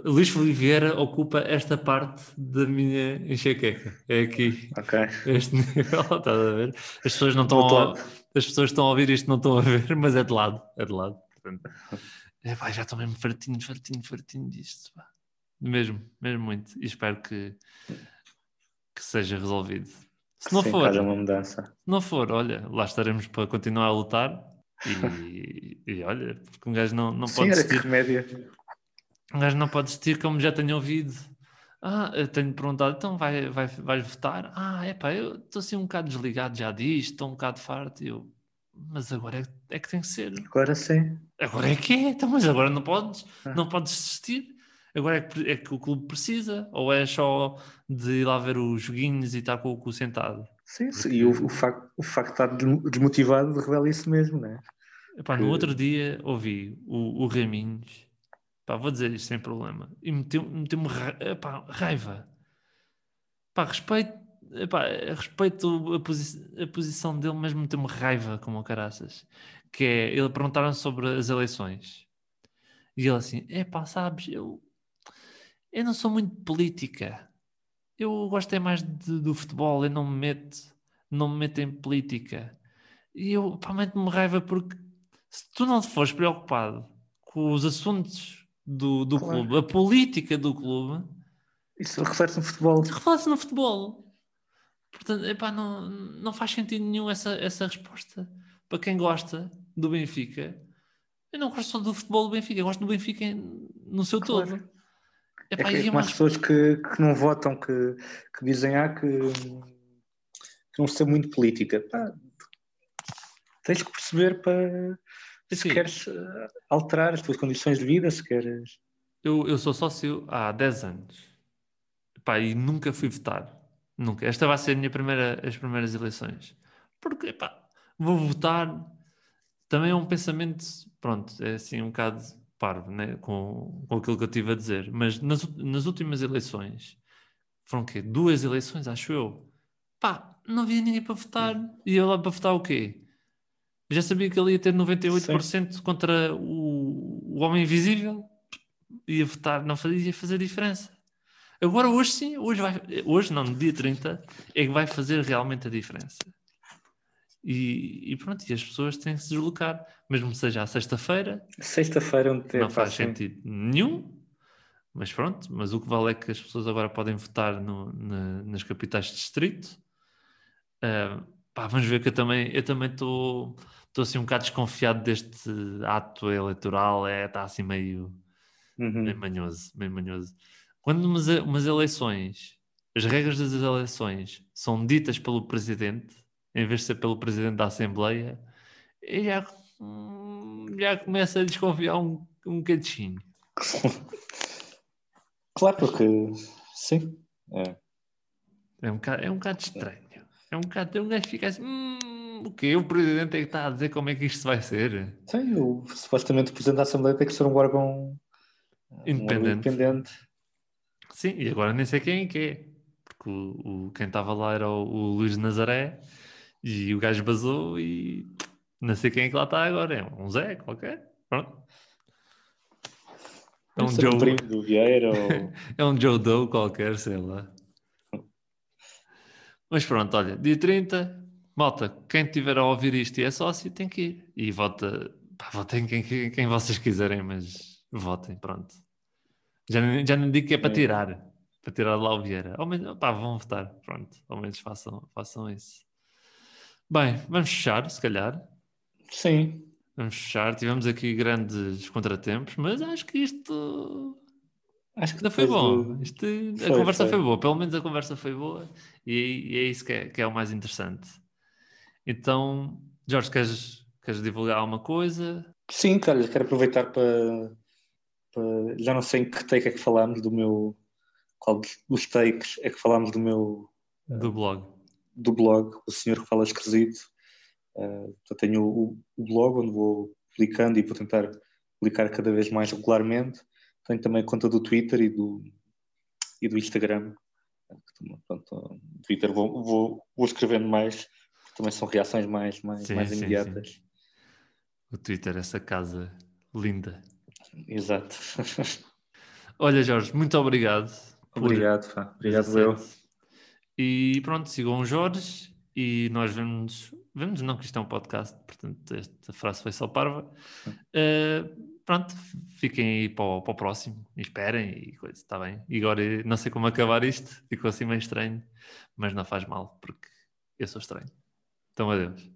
A: Luís Felipe Vieira ocupa esta parte da minha enxaqueca. É aqui,
B: ok.
A: este nível. Estás a ver? As pessoas não estão a, as pessoas estão a ouvir isto, não estão a ver, mas é de lado. É de lado. Portanto, é, pá, já estou mesmo fartinho, fartinho, fartinho disto. pá. Mesmo, mesmo muito. E espero que, que seja resolvido. Se não
B: Sim,
A: for,
B: uma mudança.
A: se não for, olha, lá estaremos para continuar a lutar. E, e olha, porque um gajo não, não
B: Sim,
A: pode desistir.
B: remédio.
A: Um gajo não pode desistir, como já tenho ouvido. Ah, eu tenho perguntado, então vai, vai, vais votar? Ah, é pá, eu estou assim um bocado desligado já disto, estou um bocado farto. E Eu, mas agora é, é que tem que ser.
B: Agora sim.
A: Agora é que é, então, mas agora não podes,
B: Ah.
A: não podes desistir. Agora é que, é que o clube precisa, ou é só de ir lá ver os joguinhos e estar com o cu sentado?
B: Sim, sim. E o, o, facto, o facto de estar desmo- desmotivado revela isso mesmo, né?
A: Epá, no outro dia ouvi o, o Raminhos, pá, vou dizer isto sem problema, e meteu- meteu-me ra- epá, raiva. Pá, respeito, epá, respeito a, posi- a posição dele, mas meteu-me raiva como o caraças. Que é, ele perguntaram sobre as eleições. E ele assim, epá, sabes, eu, eu não sou muito política. Eu gosto é mais de- do futebol, eu não me meto, não me meto em política. E eu, pá, mete-me raiva porque se tu não te fores preocupado com os assuntos do, do
B: Claro.
A: clube, a política do clube,
B: Isso reflete no futebol.
A: reflete no futebol. Portanto, epá, não, não faz sentido nenhum essa, essa resposta. Para quem gosta do Benfica, eu não gosto só do futebol do Benfica, eu gosto do Benfica no seu
B: Claro.
A: todo.
B: É, que- é como as pessoas que, que não votam, que, que dizem ah, que, que não sei muito política. Pá, tens que perceber para se
A: Assim,
B: queres eh, alterar as tuas condições de vida, se queres.
A: Eu, eu sou sócio há 10 anos Pá, e nunca fui votar. Nunca. Esta vai ser a minha primeira, as primeiras eleições. Porque, pá, vou votar. Também é um pensamento, pronto, é assim um bocado parvo, né? com, com aquilo que eu estive a dizer. Mas nas, nas últimas eleições, foram o quê? Duas eleições, acho eu. Pá, não havia ninguém para votar. E eu lá para votar o quê? Já sabia que ele ia ter 98% contra o, o Homem Invisível. Ia votar, não fazia, ia fazer diferença. Agora hoje sim, hoje, vai, hoje não, no dia 30, é que vai fazer realmente a diferença. E, e pronto, e as pessoas têm que se deslocar, mesmo que seja à sexta-feira,
B: Sexta-feira, tem
A: não faz sentido nenhum, mas pronto, mas o que vale é que as pessoas agora podem votar no- na- nas capitais de distrito. Ah, pá, vamos ver que eu também eu também estou estou assim um bocado desconfiado deste ato eleitoral, é, está assim meio,
B: Uhum.
A: meio manhoso, meio manhoso. Quando umas, umas eleições, as regras das eleições são ditas pelo presidente, em vez de ser pelo presidente da Assembleia, eu já, hum, já começa a desconfiar um, um bocadinho.
B: Claro, porque sim. É.
A: É um bocado, é um bocado estranho. É um bocado, um gajo fica assim. "Hum, o quê? O presidente é que está a dizer como é que isto vai ser?
B: Sim, o, supostamente o presidente da Assembleia tem que ser um órgão
A: Independente.
B: Um independente.
A: Sim, e agora nem sei quem é que é. Porque o, o- quem estava lá era o, o Luís Nazaré e o gajo basou e não sei quem é que lá está agora. É um Zé qualquer. Pronto. É um
B: um
A: Joe,
B: primo do Vieira ou...
A: é um Joe Doe qualquer, sei lá. Mas pronto, olha, dia 30, malta, quem tiver a ouvir isto e é sócio tem que ir. E vota, pá, votem quem, quem, quem vocês quiserem, mas votem, pronto. Já, nem- já não digo que é para
B: É.
A: tirar, para tirar de lá o Vieira. Ao menos, pá, vão votar, pronto, ao menos façam, façam isso. Bem, vamos fechar, se calhar.
B: Sim,
A: Vamos fechar. Tivemos aqui grandes contratempos, mas acho que isto
B: acho que
A: ainda foi bom. Isto, a
B: Foi,
A: conversa foi.
B: foi.
A: boa, pelo menos a conversa foi boa e, e é isso que é, que é o mais interessante. Então, Jorge, queres, queres divulgar alguma coisa
B: Sim, cara, quero aproveitar para, para- Já não sei em que take é que falámos do meu. Qual dos- dos takes é que falámos do meu.
A: do blog?
B: Do blog, o senhor que fala esquisito. Uh, tenho o, o blog onde vou publicando e vou tentar publicar cada vez mais regularmente. Tenho também a conta do Twitter e do, e do Instagram. Pronto, Twitter vou, vou, vou escrevendo mais, porque também são reações mais, mais,
A: Sim,
B: mais
A: sim,
B: imediatas.
A: O Twitter, essa casa linda.
B: Exato.
A: Olha, Jorge, muito obrigado.
B: Obrigado, pá. Obrigado, eu.
A: E pronto, sigam o Jorge e nós vemos, vemos não que isto é um podcast, portanto esta frase foi só parva. Uh, pronto, fiquem aí para o, para o próximo e esperem e coisa, está bem. E agora não sei como acabar isto, ficou assim meio estranho, mas não faz mal porque eu sou estranho. Então adeus.